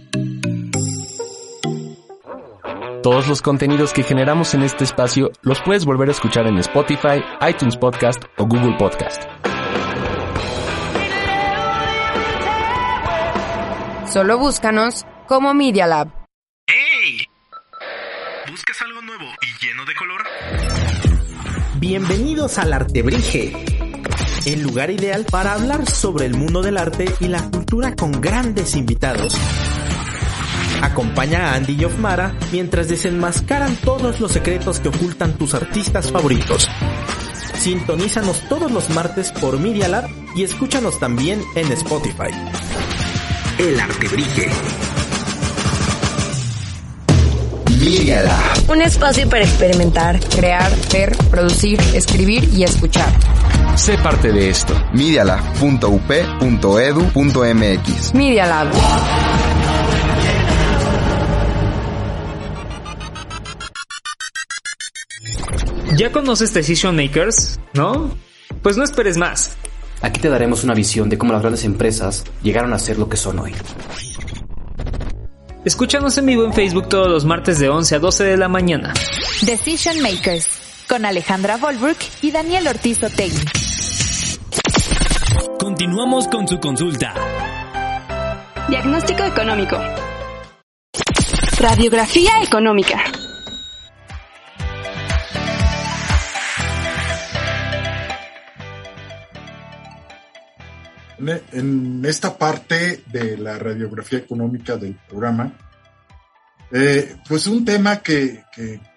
Todos los contenidos que generamos en este espacio los puedes volver a escuchar en Spotify, iTunes Podcast o Google Podcast. Solo búscanos como Media Lab. ¡Hey! ¿Buscas algo nuevo y lleno de color? Bienvenidos al Artebrige, el lugar ideal para hablar sobre el mundo del arte y la cultura con grandes invitados. Acompaña a Andy y Ofmara mientras desenmascaran todos los secretos que ocultan tus artistas favoritos. Sintonízanos todos los martes por Media Lab y escúchanos también en Spotify. El arte brille. Un espacio para experimentar, crear, ver, producir, escribir y escuchar. Sé parte de esto. Medialab.up.edu.mx Media Lab. ¿Ya conoces Decision Makers? ¿No? Pues no esperes más. Aquí te daremos una visión de cómo las grandes empresas llegaron a ser lo que son hoy. Escúchanos en vivo en Facebook todos los martes de 11 a 12 de la mañana. Decision Makers, con Alejandra Volbrook y Daniel Ortiz Otegui. Continuamos con su consulta. Diagnóstico económico. Radiografía económica. En esta parte de la radiografía económica del programa, eh, pues un tema que,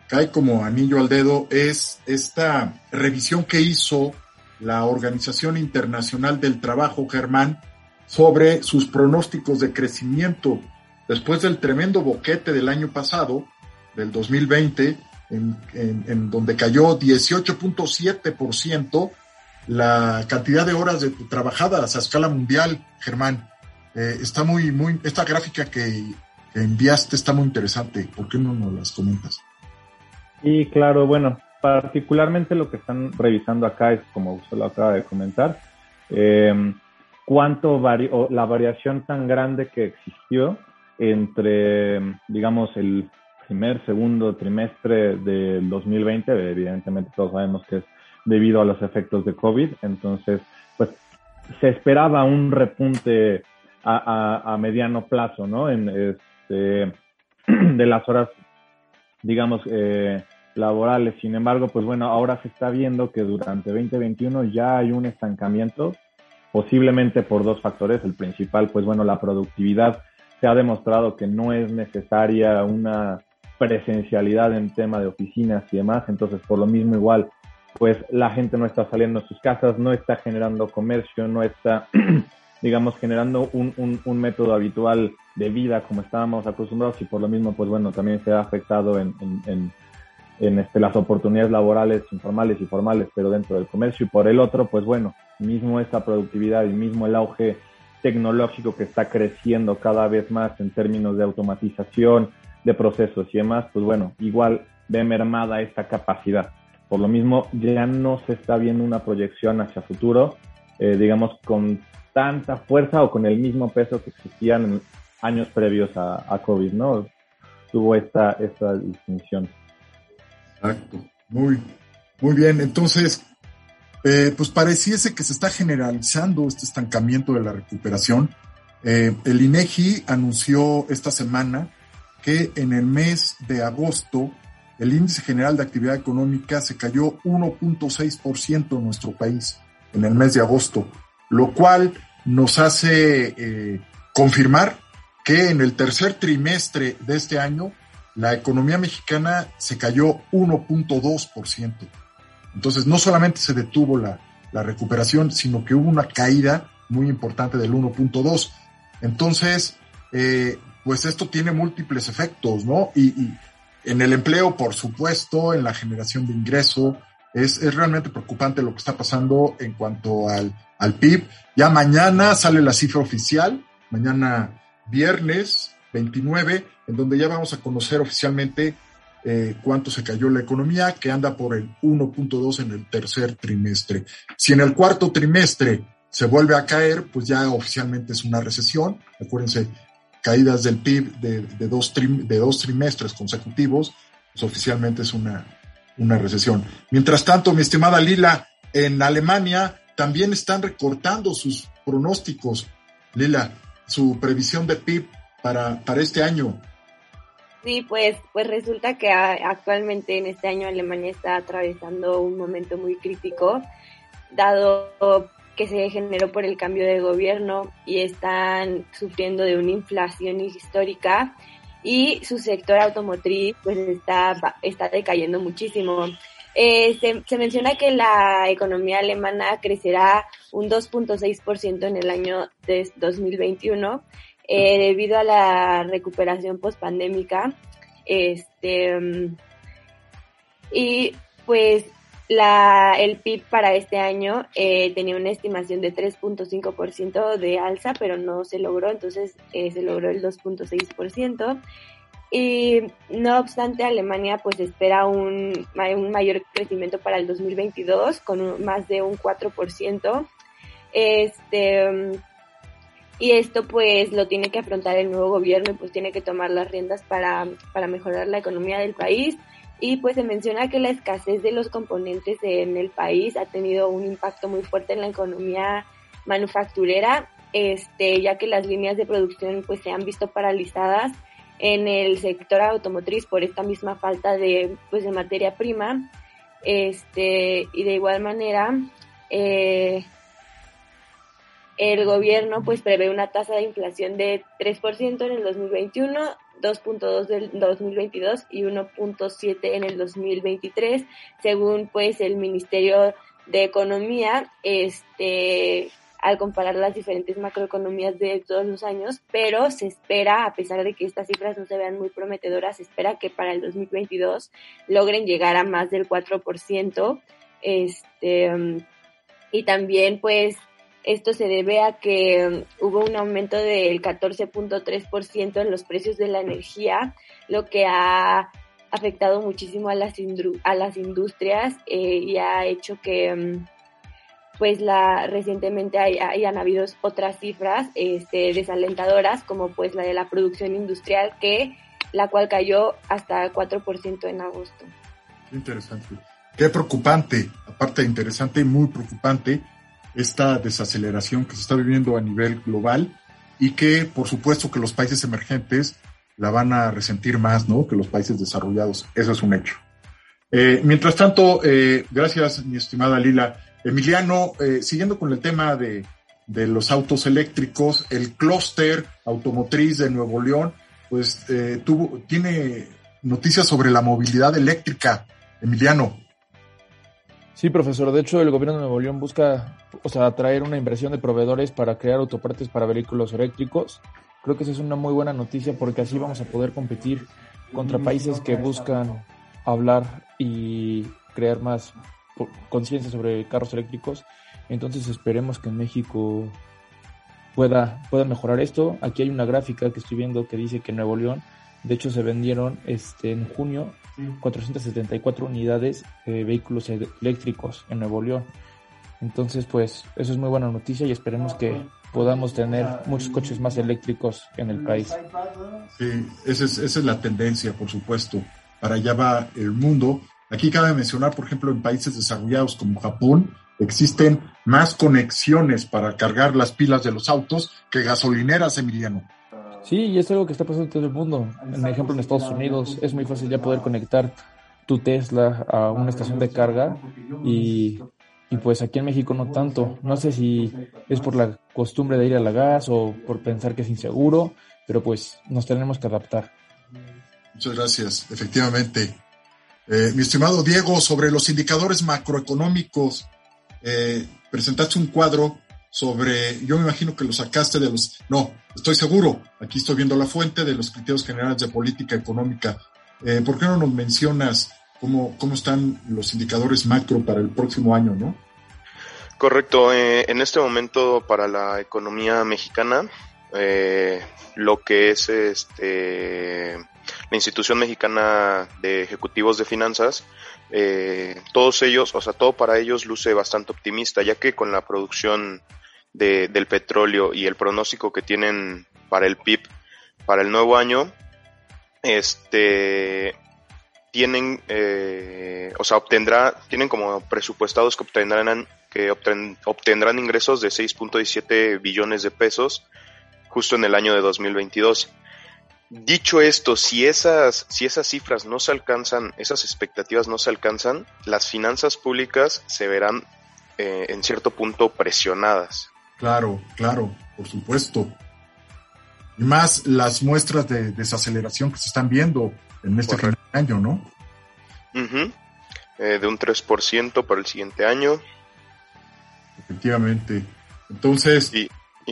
cae como anillo al dedo es esta revisión que hizo la Organización Internacional del Trabajo, Germán, sobre sus pronósticos de crecimiento. Después del tremendo boquete del año pasado, del 2020, en, en donde cayó 18.7% la cantidad de horas de trabajadas a escala mundial, Germán. Eh, está muy, muy, esta gráfica que, enviaste está muy interesante. ¿Por qué no nos las comentas? Sí, claro, bueno, particularmente lo que están revisando acá es, como usted lo acaba de comentar, em, cuánto vario, la variación tan grande que existió entre, digamos, el primer, segundo trimestre del 2020, evidentemente todos sabemos que es debido a los efectos de COVID. Entonces, pues se esperaba un repunte a, mediano plazo, ¿no? En este, [clears throat] de las horas, digamos, eh, laborales. Sin embargo, pues bueno, ahora se está viendo que durante 2021 ya hay un estancamiento, posiblemente por dos factores. El principal, pues bueno, la productividad. Se ha demostrado que no es necesaria una presencialidad en tema de oficinas y demás. Entonces, por lo mismo, igual pues la gente no está saliendo de sus casas, no está generando comercio, no está, [clears throat] digamos, generando un, un, método habitual de vida como estábamos acostumbrados y por lo mismo, pues bueno, también se ha afectado en, en, en, este, las oportunidades laborales informales y formales, pero dentro del comercio. Y por el otro, pues bueno, mismo esta productividad y mismo el auge tecnológico que está creciendo cada vez más en términos de automatización, de procesos y demás, pues bueno, igual ve mermada esta capacidad. Por lo mismo, ya no se está viendo una proyección hacia futuro, eh, digamos, con tanta fuerza o con el mismo peso que existían en años previos a, COVID, ¿no? Tuvo esta, esta distinción. Exacto. Muy, muy bien. Entonces, eh, pues pareciese que se está generalizando este estancamiento de la recuperación. Eh, el INEGI anunció esta semana que en el mes de agosto el índice general de actividad económica se cayó 1.6% en nuestro país en el mes de agosto, lo cual nos hace eh, confirmar que en el tercer trimestre de este año la economía mexicana se cayó 1.2%. Entonces no solamente se detuvo la, recuperación, sino que hubo una caída muy importante del 1.2. Entonces, eh, pues esto tiene múltiples efectos, ¿no? y, en el empleo, por supuesto, en la generación de ingreso. Es, es realmente preocupante lo que está pasando en cuanto al, al PIB. Ya mañana sale la cifra oficial, mañana viernes 29, en donde ya vamos a conocer oficialmente eh, cuánto se cayó la economía, que anda por el 1.2 en el tercer trimestre. Si en el cuarto trimestre se vuelve a caer, pues ya oficialmente es una recesión. Acuérdense, caídas del PIB de, dos, trimestres consecutivos, pues oficialmente es una, una recesión. Mientras tanto, mi estimada Lila, en Alemania también están recortando sus pronósticos. Lila, su previsión de PIB para, para este año. Sí, pues, pues resulta que actualmente en este año Alemania está atravesando un momento muy crítico, dado que se generó por el cambio de gobierno y están sufriendo de una inflación histórica y su sector automotriz pues está, está decayendo muchísimo. Eh, se, menciona que la economía alemana crecerá un 2.6% en el año de 2021 eh, debido a la recuperación pospandémica. Este, y pues la, el PIB para este año eh, tenía una estimación de 3.5% de alza, pero no se logró, entonces eh, se logró el 2.6%. Y no obstante, Alemania pues espera un, un mayor crecimiento para el 2022 con más de un 4%. Este, y esto pues lo tiene que afrontar el nuevo gobierno y pues tiene que tomar las riendas para, para mejorar la economía del país y pues se menciona que la escasez de los componentes en el país ha tenido un impacto muy fuerte en la economía manufacturera, este, ya que las líneas de producción pues se han visto paralizadas en el sector automotriz por esta misma falta de pues de materia prima, este, y de igual manera eh, el gobierno pues prevé una tasa de inflación de 3% en el 2021 2.2 del 2022 y 1.7 en el 2023, según pues el Ministerio de Economía, este al comparar las diferentes macroeconomías de todos los años, pero se espera, a pesar de que estas cifras no se vean muy prometedoras, se espera que para el 2022 logren llegar a más del 4%. Este, y también pues esto se debe a que hubo un aumento del 14.3% en los precios de la energía, lo que ha afectado muchísimo a las, a las industrias eh, y ha hecho que mm, pues la recientemente hayan habido otras cifras este, desalentadoras como pues la de la producción industrial que la cual cayó hasta 4% en agosto. Interesante. Qué preocupante, aparte de interesante muy preocupante, esta desaceleración que se está viviendo a nivel global y que por supuesto que los países emergentes la van a resentir más, ¿no? Que los países desarrollados. Eso es un hecho. Eh, mientras tanto, eh, gracias, mi estimada Lila. Emiliano, eh, siguiendo con el tema de, de, los autos eléctricos, el clúster automotriz de Nuevo León, pues tuvo, tiene noticias sobre la movilidad eléctrica. Emiliano. Sí, profesor. De hecho, el gobierno de Nuevo León busca, o sea, atraer una inversión de proveedores para crear autopartes para vehículos eléctricos. Creo que esa es una muy buena noticia porque así vamos a poder competir contra países que buscan hablar y crear más conciencia sobre carros eléctricos. Entonces esperemos que en México pueda, pueda mejorar esto. Aquí hay una gráfica que estoy viendo que dice que Nuevo León, de hecho, se vendieron este, en junio 474 unidades de vehículos eléctricos en Nuevo León. Entonces, pues eso es muy buena noticia y esperemos que podamos tener muchos coches más eléctricos en el país. Sí, esa es, esa es la tendencia, por supuesto. Para allá va el mundo. Aquí cabe mencionar, por ejemplo, en países desarrollados como Japón, existen más conexiones para cargar las pilas de los autos que gasolineras, Emiliano. Sí, y es algo que está pasando en todo el mundo. En ejemplo, en Estados Unidos es muy fácil ya poder conectar tu Tesla a una estación de carga y, y, pues aquí en México no tanto. No sé si es por la costumbre de ir a la gas o por pensar que es inseguro, pero pues nos tenemos que adaptar. Muchas gracias, efectivamente. Eh, mi estimado Diego, sobre los indicadores macroeconómicos, eh, presentaste un cuadro sobre, yo me imagino que lo sacaste de los, no, estoy seguro, aquí estoy viendo la fuente de los criterios generales de política económica. Eh, ¿Por qué no nos mencionas cómo, cómo están los indicadores macro para el próximo año, no? Correcto. Eh, en este momento para la economía mexicana, eh, lo que es este la institución mexicana de ejecutivos de finanzas, todos ellos, o sea, todo para ellos luce bastante optimista, ya que con la producción de, del petróleo y el pronóstico que tienen para el PIB para el nuevo año, este tienen, eh, o sea, obtendrá, tienen como presupuestados que obtendrán, que obtendrán ingresos de 6.17 billones de pesos justo en el año de 2022. Dicho esto, si esas, si esas cifras no se alcanzan, esas expectativas no se alcanzan, las finanzas públicas se verán eh, en cierto punto presionadas. Claro, claro, por supuesto. Y más las muestras de desaceleración que se están viendo en este año, ¿no? Eh, de un 3% para el siguiente año. Efectivamente. Entonces... Y,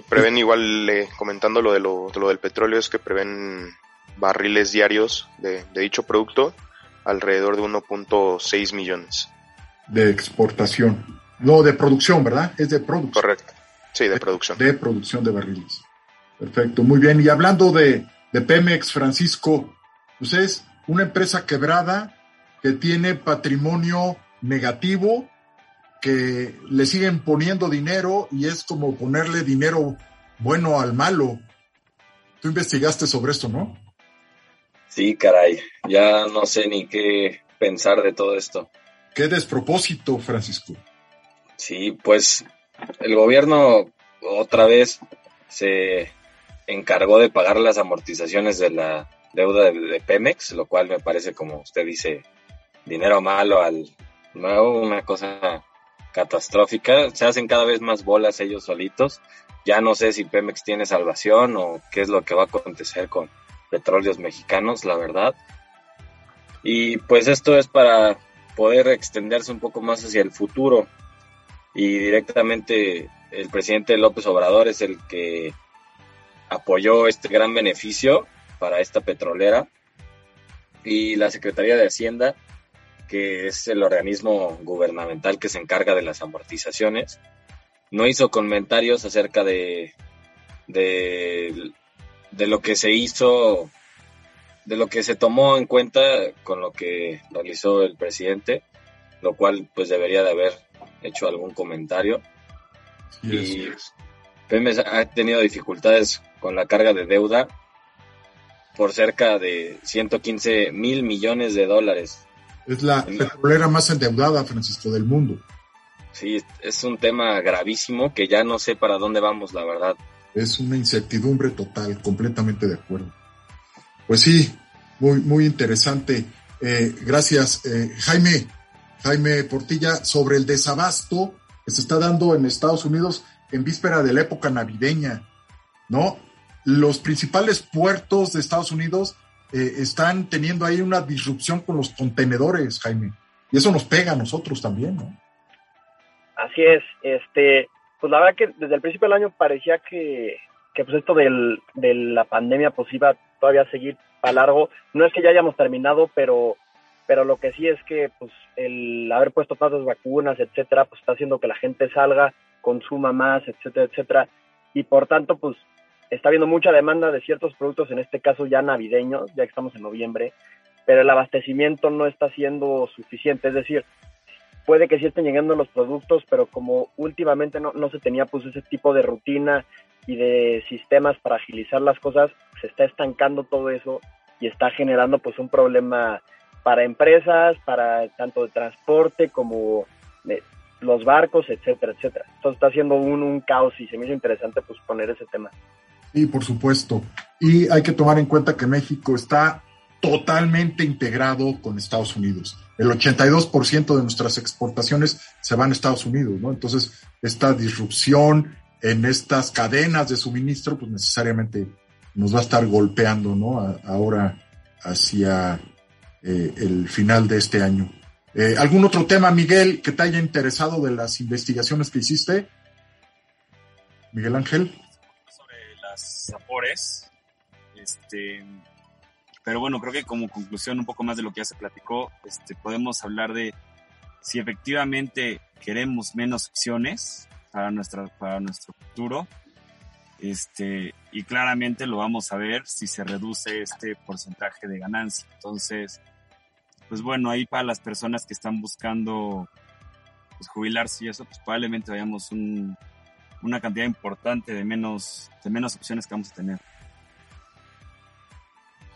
prevén igual, eh, comentando lo, de lo, lo del petróleo, es que prevén barriles diarios de, de dicho producto alrededor de 1.6 millones. De exportación. No, de producción, ¿verdad? Es de producción. Correcto. Sí, de producción. De producción de barriles. Perfecto, muy bien. Y hablando de, Pemex, Francisco, pues es una empresa quebrada que tiene patrimonio negativo, que le siguen poniendo dinero y es como ponerle dinero bueno al malo. Tú investigaste sobre esto, ¿no? Sí, caray, ya no sé ni qué pensar de todo esto. Qué despropósito, Francisco. Sí, pues el gobierno otra vez se encargó de pagar las amortizaciones de la deuda de, Pemex, lo cual me parece, como usted dice, dinero malo al nuevo, una cosa catastrófica. Se hacen cada vez más bolas ellos solitos. Ya no sé si Pemex tiene salvación o qué es lo que va a acontecer con petróleos mexicanos, la verdad. Y pues esto es para poder extenderse un poco más hacia el futuro y directamente el presidente López Obrador es el que apoyó este gran beneficio para esta petrolera. Y la Secretaría de Hacienda, que es el organismo gubernamental que se encarga de las amortizaciones, no hizo comentarios acerca de, de, de lo que se hizo, de lo que se tomó en cuenta con lo que realizó el presidente, lo cual pues debería de haber hecho algún comentario. y Pemex ha tenido dificultades con la carga de deuda por cerca de 115 mil millones de dólares. Es la petrolera más endeudada, Francisco, del mundo. Sí, es un tema gravísimo que ya no sé para dónde vamos, la verdad. Es una incertidumbre total, completamente de acuerdo. Pues sí, muy, muy interesante. Eh, gracias, eh, Jaime, Jaime Portilla, sobre el desabasto que se está dando en Estados Unidos en víspera de la época navideña, ¿no? Los principales puertos de Estados Unidos eh, están teniendo ahí una disrupción con los contenedores, Jaime. Y eso nos pega a nosotros también, ¿no? Así es, este, pues la verdad que desde el principio del año parecía que, que pues esto del, de la pandemia pues iba todavía a seguir a largo. No es que ya hayamos terminado, pero, pero lo que sí es que pues el haber puesto tantas vacunas, etcétera, pues está haciendo que la gente salga, consuma más, etcétera, etcétera. Y por tanto, pues está habiendo mucha demanda de ciertos productos, en este caso ya navideños, ya que estamos en noviembre, pero el abastecimiento no está siendo suficiente. Es decir, puede que sí estén llegando los productos, pero como últimamente no, no se tenía pues ese tipo de rutina y de sistemas para agilizar las cosas, se está estancando todo eso y está generando pues un problema para empresas, para tanto de transporte como los barcos, etcétera, etcétera. Entonces está haciendo un, un caos y se me hizo interesante pues poner ese tema. Sí, por supuesto. Y hay que tomar en cuenta que México está totalmente integrado con Estados Unidos. El 82% de nuestras exportaciones se van a Estados Unidos, ¿no? Entonces, esta disrupción en estas cadenas de suministro, pues necesariamente nos va a estar golpeando, ¿no? ahora hacia eh, el final de este año. Eh, ¿Algún otro tema, Miguel, que te haya interesado de las investigaciones que hiciste? Miguel Ángel. Sobre las Afores, este, pero bueno, creo que como conclusión un poco más de lo que ya se platicó, este, podemos hablar de si efectivamente queremos menos opciones para, nuestra, para nuestro futuro. Este, y claramente lo vamos a ver si se reduce este porcentaje de ganancia. Entonces, pues bueno, ahí para las personas que están buscando pues, jubilarse y eso, pues probablemente vayamos un, una cantidad importante de menos, de menos opciones que vamos a tener.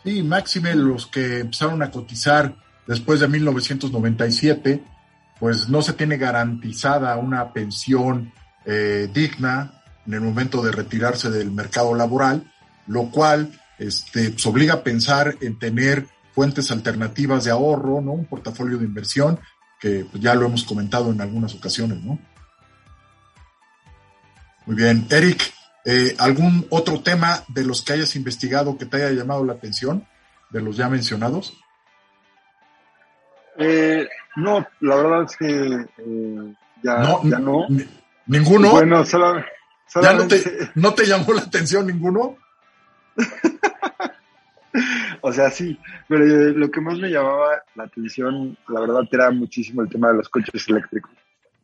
Sí, máxime los que empezaron a cotizar después de 1997, pues no se tiene garantizada una pensión eh, digna en el momento de retirarse del mercado laboral, lo cual este, pues, obliga a pensar en tener fuentes alternativas de ahorro, ¿no? Un portafolio de inversión, que pues, ya lo hemos comentado en algunas ocasiones, ¿no? Muy bien. Eric, eh, ¿Algún otro tema de los que hayas investigado que te haya llamado la atención, de los ya mencionados? Eh, no, la verdad es que eh, ya no. Ya no. ¿Ninguno? Bueno, solamente, ¿Ya no te, no te llamó la atención ninguno? [laughs] o sea, sí, pero lo que más me llamaba la atención, la verdad, era muchísimo el tema de los coches eléctricos.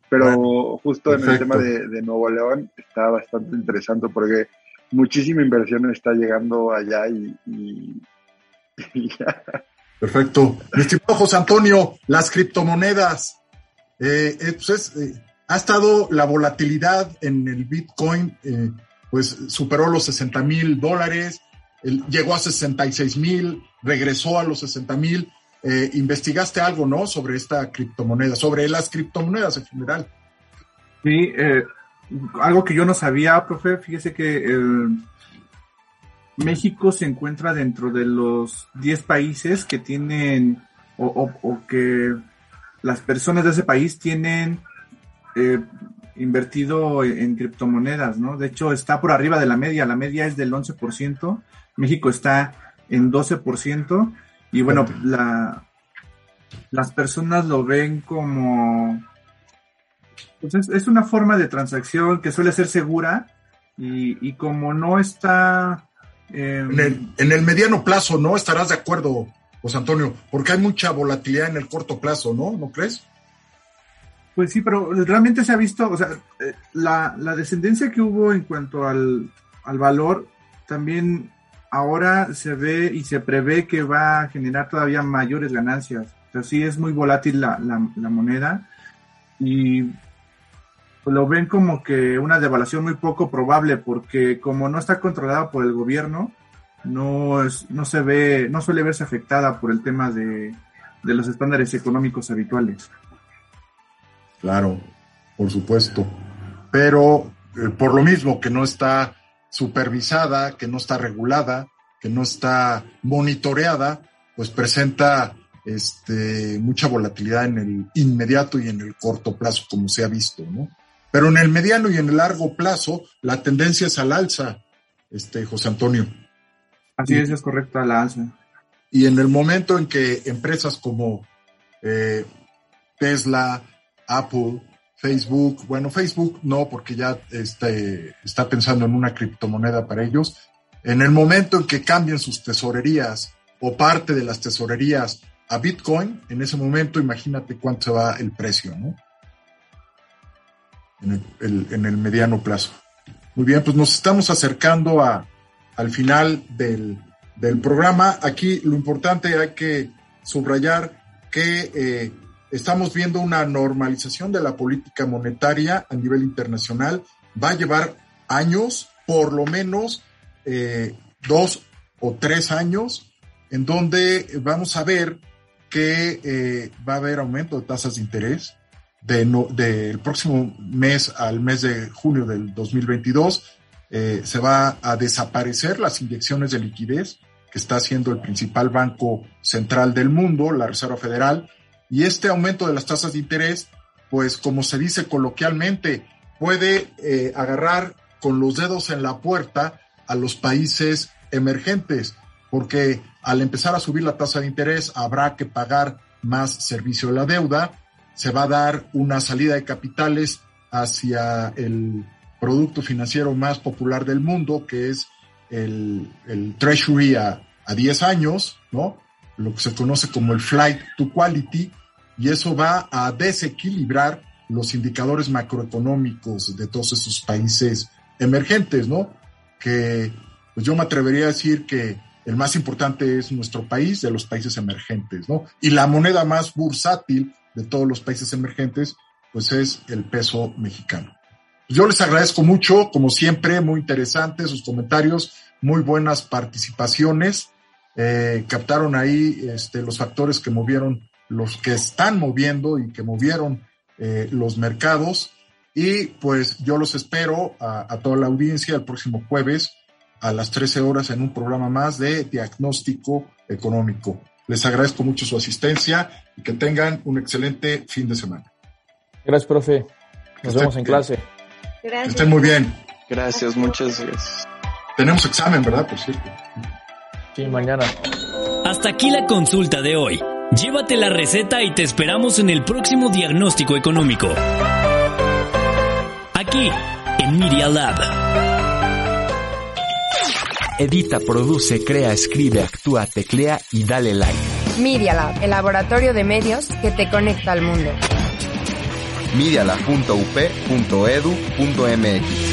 Pero justo en el tema de, Nuevo León está bastante interesante porque muchísima inversión está llegando allá y, [laughs] Perfecto. Mi estimado José Antonio, las criptomonedas. Eh, eh, pues eh, ha estado la volatilidad en el Bitcoin, pues superó los 60 mil dólares, llegó a 66 mil, regresó a los 60 mil. Eh, investigaste algo, ¿no? Sobre esta criptomoneda, sobre las criptomonedas en general. Sí, eh, algo que yo no sabía, profe, fíjese que México se encuentra dentro de los 10 países que tienen o, que las personas de ese país tienen eh, invertido en criptomonedas, ¿no? De hecho, está por arriba de la media, la media es del 11%, México está en 12%, y bueno, la, las personas lo ven como pues es, una forma de transacción que suele ser segura y, como no está... Em, en, el, en el mediano plazo, ¿no? Estarás de acuerdo, José Antonio, porque hay mucha volatilidad en el corto plazo, ¿no? ¿No crees? Pues sí, pero realmente se ha visto, o sea, eh, la, la descendencia que hubo en cuanto al, al, valor, también ahora se ve y se prevé que va a generar todavía mayores ganancias. O sea, sí es muy volátil la, la, moneda y lo ven como que una devaluación muy poco probable porque como no está controlada por el gobierno, no, es, no se ve, no suele verse afectada por el tema de, de los estándares económicos habituales. Claro, por supuesto. Pero eh, por lo mismo que no está supervisada, que no está regulada, que no está monitoreada, pues presenta este, mucha volatilidad en el inmediato y en el corto plazo, como se ha visto, ¿no? Pero en el mediano y en el largo plazo, la tendencia es al alza, este, José Antonio. Así es, es correcto, a la alza. Y en el momento en que empresas como eh, Tesla, Apple, Facebook, bueno, Facebook no, porque ya este, está pensando en una criptomoneda para ellos. En el momento en que cambien sus tesorerías o parte de las tesorerías a Bitcoin, en ese momento imagínate cuánto se va el precio, ¿no? En el, mediano plazo. Muy bien, pues nos estamos acercando a, al final del, del programa. Aquí lo importante hay que subrayar que eh, estamos viendo una normalización de la política monetaria a nivel internacional. Va a llevar años, por lo menos eh, dos o tres años, en donde vamos a ver que eh, va a haber aumento de tasas de interés del próximo mes al mes de junio del 2022. Eh, se va a desaparecer las inyecciones de liquidez que está haciendo el principal banco central del mundo, la Reserva Federal, y este aumento de las tasas de interés, pues como se dice coloquialmente, puede eh, agarrar con los dedos en la puerta a los países emergentes, porque al empezar a subir la tasa de interés habrá que pagar más servicio de la deuda, se va a dar una salida de capitales hacia el producto financiero más popular del mundo, que es el, el Treasury a, a 10 años, ¿no? Lo que se conoce como el Flight to Quality, y eso va a desequilibrar los indicadores macroeconómicos de todos esos países emergentes, ¿no? Que pues yo me atrevería a decir que el más importante es nuestro país de los países emergentes, ¿no? Y la moneda más bursátil de todos los países emergentes, pues es el peso mexicano. Yo les agradezco mucho, como siempre, muy interesantes sus comentarios, muy buenas participaciones. Eh, captaron ahí este, los factores que movieron los que están moviendo y que movieron eh, los mercados. Y pues yo los espero a, toda la audiencia el próximo jueves a las 13 horas en un programa más de diagnóstico económico. Les agradezco mucho su asistencia y que tengan un excelente fin de semana. Gracias, profe. Nos vemos en clase. Gracias. Que estén muy bien. Gracias, muchas gracias. Tenemos examen, ¿verdad? Por cierto. Sí, mañana. Hasta aquí la consulta de hoy. Llévate la receta y te esperamos en el próximo diagnóstico económico. Aquí, en Media Lab. Edita, produce, crea, escribe, actúa, teclea y dale like. Media Lab, el laboratorio de medios que te conecta al mundo. Medialab.up.edu.mx